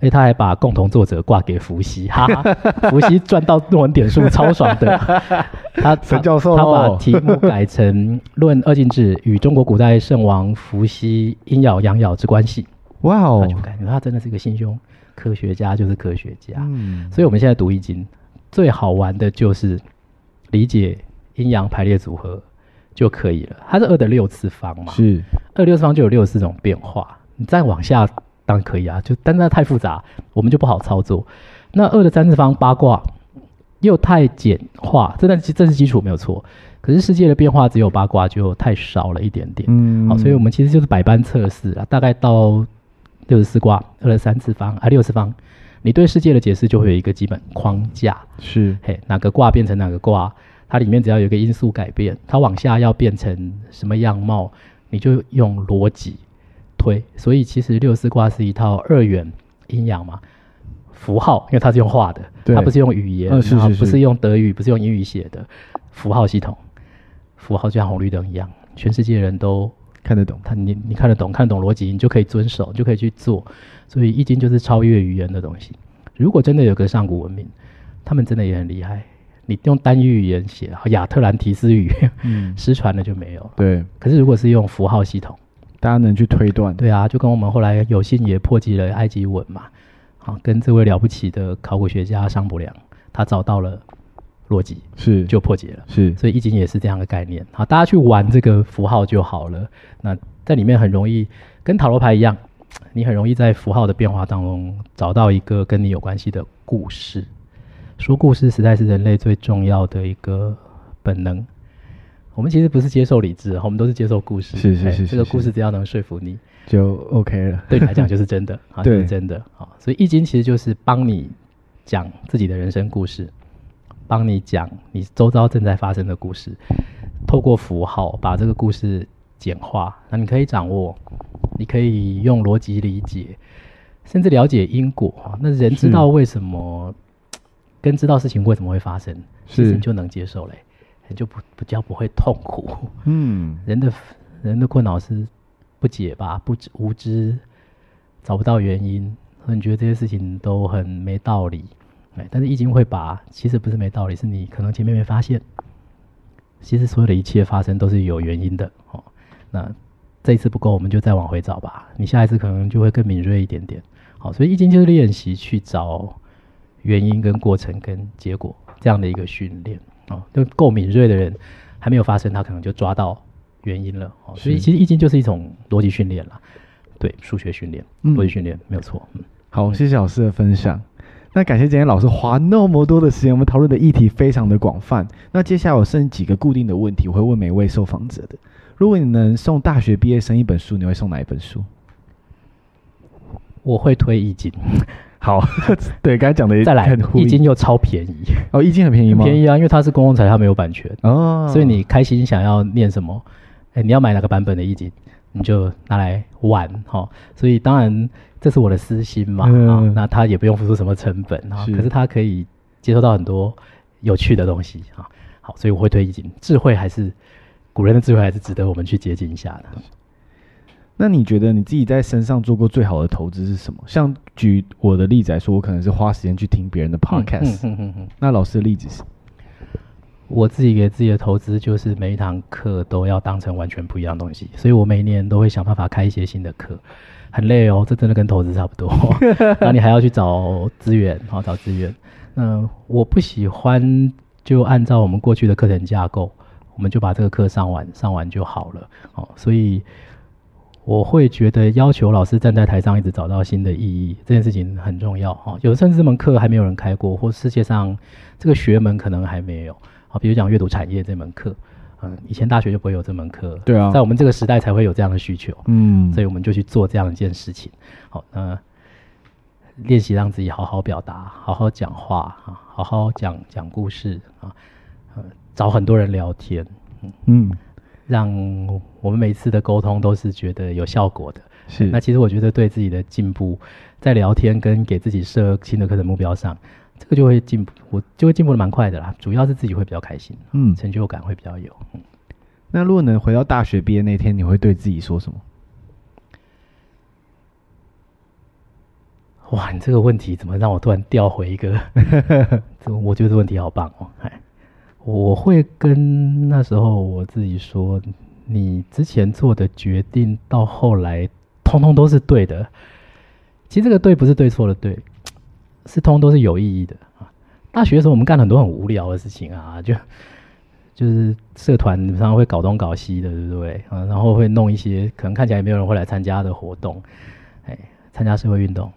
所以他还把共同作者挂给伏羲，哈哈，伏羲赚到论文点数超爽的。他陈教授，他把题目改成《论二进制与中国古代圣王伏羲阴爻阳爻之关系》。哇哦，就感觉他真的是一个心胸科学家，就是科学家。嗯，所以我们现在读易经，最好玩的就是理解阴阳排列组合就可以了。它是二的六次方嘛？是二六次方就有六十四种变化。你再往下。当然可以啊，就但是它太复杂，我们就不好操作。那二的三次方八卦又太简化，这但这是基础没有错。可是世界的变化只有八卦就太少了一点点。嗯，好，所以我们其实就是百般测试啊，大概到六十四卦二的三次方啊六次方，你对世界的解释就会有一个基本框架。是，嘿，哪个卦变成哪个卦，它里面只要有一个因素改变，它往下要变成什么样貌，你就用逻辑。推，所以其实六十四卦是一套二元阴阳嘛，符号，因为它是用画的，它不是用语言，嗯、是是是不是用德语，不是用英语写的符号系统，符号就像红绿灯一样，全世界人都看得懂，他你你看得懂，看得懂逻辑，你就可以遵守，就可以去做。所以易经就是超越语言的东西。如果真的有个上古文明，他们真的也很厉害，你用单一语言写亚特兰提斯语，嗯，失传了就没有。对，可是如果是用符号系统。大家能去推断，对啊，就跟我们后来有幸也破解了埃及文嘛，好，跟这位了不起的考古学家商伯良，他找到了逻辑，是就破解了，是，所以易经也是这样的概念，好，大家去玩这个符号就好了。那在里面很容易跟塔罗牌一样，你很容易在符号的变化当中找到一个跟你有关系的故事。说故事实在是人类最重要的一个本能。我们其实不是接受理智，我们都是接受故事。是是是，是，这个故事只要能说服你，就 OK 了。对你来讲就是真的，啊，就是真的。好，所以易经其实就是帮你讲自己的人生故事，帮你讲你周遭正在发生的故事，透过符号把这个故事简化。那你可以掌握，你可以用逻辑理解，甚至了解因果。那人知道为什么，跟知道事情为什么会发生，其实你就能接受嘞。就不不叫不会痛苦。嗯，人的人的困扰是不解吧，不知无知，找不到原因，所以你觉得这些事情都很没道理。哎，但是易经会把，其实不是没道理，是你可能前面没发现，其实所有的一切发生都是有原因的。哦，那这一次不够，我们就再往回找吧。你下一次可能就会更敏锐一点点。好，所以易经就是练习去找原因跟过程跟结果这样的一个训练。哦，就够敏锐的人，还没有发生，他可能就抓到原因了。哦，所以其实易经就是一种逻辑训练了，对，数学训练，逻辑训练没有错。嗯，好，谢谢老师的分享。那感谢今天老师花那么多的时间，我们讨论的议题非常的广泛。那接下来我剩几个固定的问题，我会问每位受访者的。如果你能送大学毕业生一本书，你会送哪一本书？我会推易经。好，对，刚才讲的再来，易经又超便宜。哦，易经很便宜吗？便宜啊，因为它是公共财，它没有版权。哦，所以你开心想要念什么，哎，你要买哪个版本的易经，你就拿来玩哈、哦。所以当然这是我的私心嘛，嗯。哦、那他也不用付出什么成本啊，是。可是他可以接收到很多有趣的东西啊、哦。好，所以我会推易经，智慧还是古人的智慧还是值得我们去接近一下的。那你觉得你自己在身上做过最好的投资是什么？像举我的例子来说，我可能是花时间去听别人的 podcast。嗯嗯嗯嗯、那老师的例子是？我自己给自己的投资就是每一堂课都要当成完全不一样的东西，所以我每年都会想办法开一些新的课，很累哦，这真的跟投资差不多。然后你还要去找资源，好找资源。嗯，我不喜欢就按照我们过去的课程架构，我们就把这个课上完，上完就好了。哦，所以。我会觉得要求老师站在台上一直找到新的意义，这件事情很重要哈。有甚至这门课还没有人开过，或世界上这个学门可能还没有。好，比如讲阅读产业这门课，嗯，以前大学就不会有这门课。对啊，在我们这个时代才会有这样的需求。嗯，所以我们就去做这样一件事情。好，那练习让自己好好表达，好好讲话啊，好好讲讲故事啊，呃找很多人聊天。嗯，让我们每次的沟通都是觉得有效果的。是，那其实我觉得对自己的进步，在聊天跟给自己设新的课程目标上，这个就会进步，我就会进步的蛮快的啦。主要是自己会比较开心，嗯，成就感会比较有。嗯，那如果能回到大学毕业那天，你会对自己说什么？哇，你这个问题怎么让我突然调回一个？这我觉得这问题好棒哦！哎，我会跟那时候我自己说，你之前做的决定到后来。通通都是对的，其实这个对不是对错的对，是通通都是有意义的啊。大学的时候我们干了很多很无聊的事情啊，就就是社团常常会搞东搞西的，对不对？啊，然后会弄一些可能看起来也没有人会来参加的活动，哎，参加社会运动。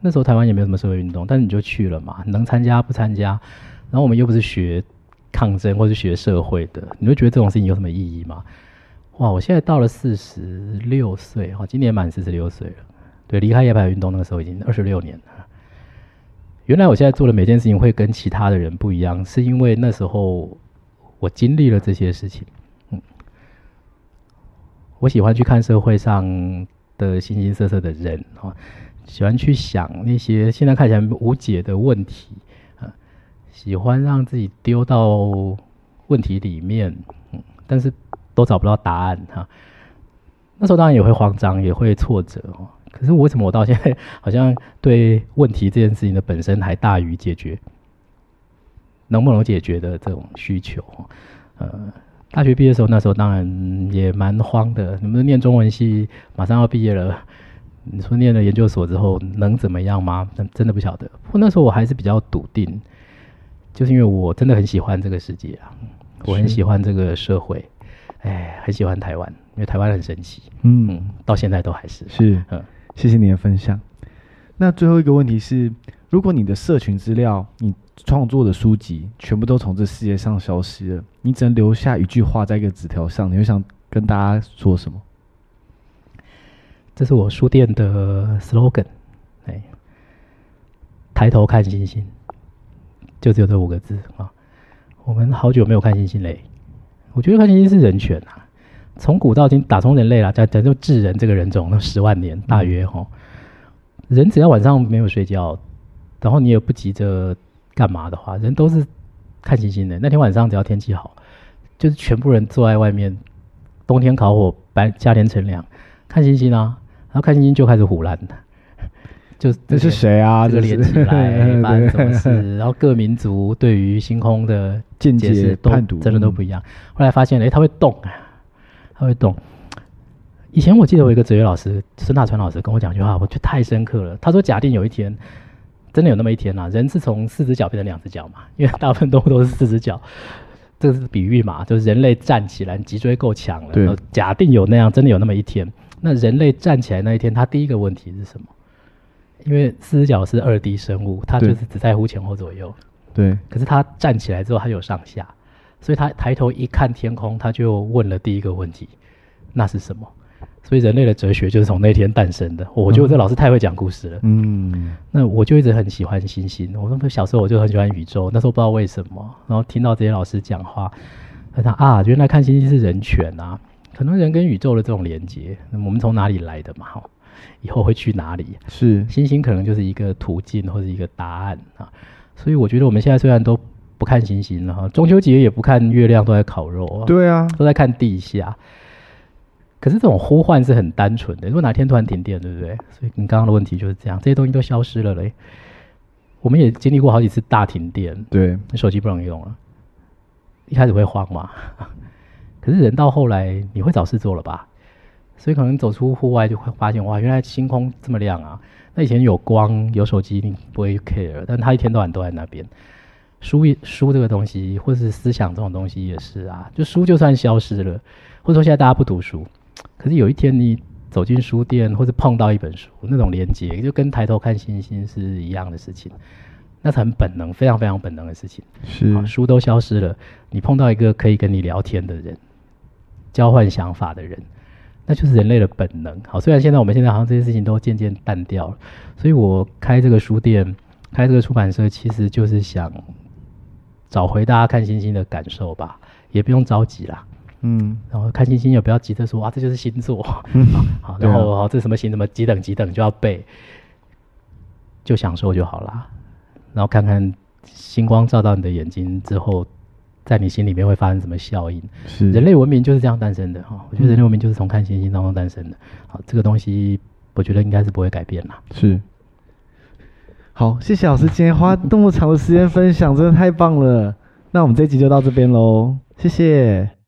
那时候台湾也没有什么社会运动，但是你就去了嘛，能参加不参加？然后我们又不是学抗争或是学社会的，你会觉得这种事情有什么意义吗？哇！我现在到了四十六岁，哈，今年满四十六岁了。对，离开野百运动那个时候已经二十六年了。原来我现在做的每件事情会跟其他的人不一样，是因为那时候我经历了这些事情。嗯，我喜欢去看社会上的形形色色的人，哈，喜欢去想那些现在看起来无解的问题，喜欢让自己丢到问题里面，但是。都找不到答案哈，那时候当然也会慌张，也会挫折哦。可是为什么我到现在好像对问题这件事情的本身还大于解决能不能解决的这种需求？呃，大学毕业的时候，那时候当然也蛮慌的。你们念中文系，马上要毕业了，你说念了研究所之后能怎么样吗？真真的不晓得。不过那时候我还是比较笃定，就是因为我真的很喜欢这个世界啊，我很喜欢这个社会。哎，很喜欢台湾，因为台湾很神奇，嗯，嗯，到现在都还是是，嗯，谢谢你的分享。那最后一个问题是，如果你的社群资料、你创作的书籍全部都从这世界上消失了，你只能留下一句话在一个纸条上，你会想跟大家说什么？这是我书店的 slogan，哎，抬头看星星，就只有这五个字啊。我们好久没有看星星嘞。我觉得看星星是人权啊，从古到今，打从人类啦，讲讲就智人这个人种，那十万年大约哈，人只要晚上没有睡觉，然后你也不急着干嘛的话，人都是看星星的。那天晚上只要天气好，就是全部人坐在外面，冬天烤火，白夏天乘凉，看星星啊，然后看星星就开始唬烂的。就这是谁啊？这个连起来 发生什么事？然后各民族对于星空的见解都真的都不一样。后来发现，哎，它会动，它会动。以前我记得我一个哲学老师孙大川老师跟我讲一句话，我觉得太深刻了。他说：“假定有一天，真的有那么一天啊，人是从四只脚变成两只脚嘛？因为大部分动物都是四只脚，这个是比喻嘛，就是人类站起来，脊椎够强了。对。假定有那样，真的有那么一天，那人类站起来那一天，他第一个问题是什么？”因为四只脚是二 D 生物，它就是只在乎前后左右。对。可是它站起来之后，它有上下，所以它抬头一看天空，它就问了第一个问题：那是什么？所以人类的哲学就是从那天诞生的。我觉得这老师太会讲故事了。嗯。那我就一直很喜欢星星。我那小时候我就很喜欢宇宙，那时候不知道为什么，然后听到这些老师讲话，他说啊，原来看星星是人权啊，可能人跟宇宙的这种连接，我们从哪里来的嘛？哈。以后会去哪里？是星星可能就是一个途径或者一个答案啊，所以我觉得我们现在虽然都不看星星了哈，中秋节也不看月亮，都在烤肉，对啊，都在看地下。可是这种呼唤是很单纯的，如果哪天突然停电，对不对？所以你刚刚的问题就是这样，这些东西都消失了嘞。我们也经历过好几次大停电，对，手机不能用了，一开始会慌嘛，可是人到后来你会找事做了吧？所以可能走出户外就会发现，哇，原来星空这么亮啊！那以前有光有手机，你不会 care，但他一天到晚都在那边。书书这个东西，或者是思想这种东西也是啊。就书就算消失了，或者说现在大家不读书，可是有一天你走进书店，或者碰到一本书，那种连接就跟抬头看星星是一样的事情。那是很本能，非常非常本能的事情。是，书都消失了，你碰到一个可以跟你聊天的人，交换想法的人。那就是人类的本能。好，虽然现在我们现在好像这些事情都渐渐淡掉了，所以我开这个书店，开这个出版社，其实就是想找回大家看星星的感受吧。也不用着急啦。嗯，然后看星星也不要急着说哇，这就是星座。嗯，好，然后、啊、这什么星什么几等几等就要背，就享受就好啦。然后看看星光照到你的眼睛之后，在你心里面会发生什么效应？是人类文明就是这样诞生的哈。我觉得人类文明就是从看星星当中诞生的。好，这个东西我觉得应该是不会改变啦。是。好，谢谢老师今天花那么长的时间分享，真的太棒了。那我们这集就到这边喽，谢谢。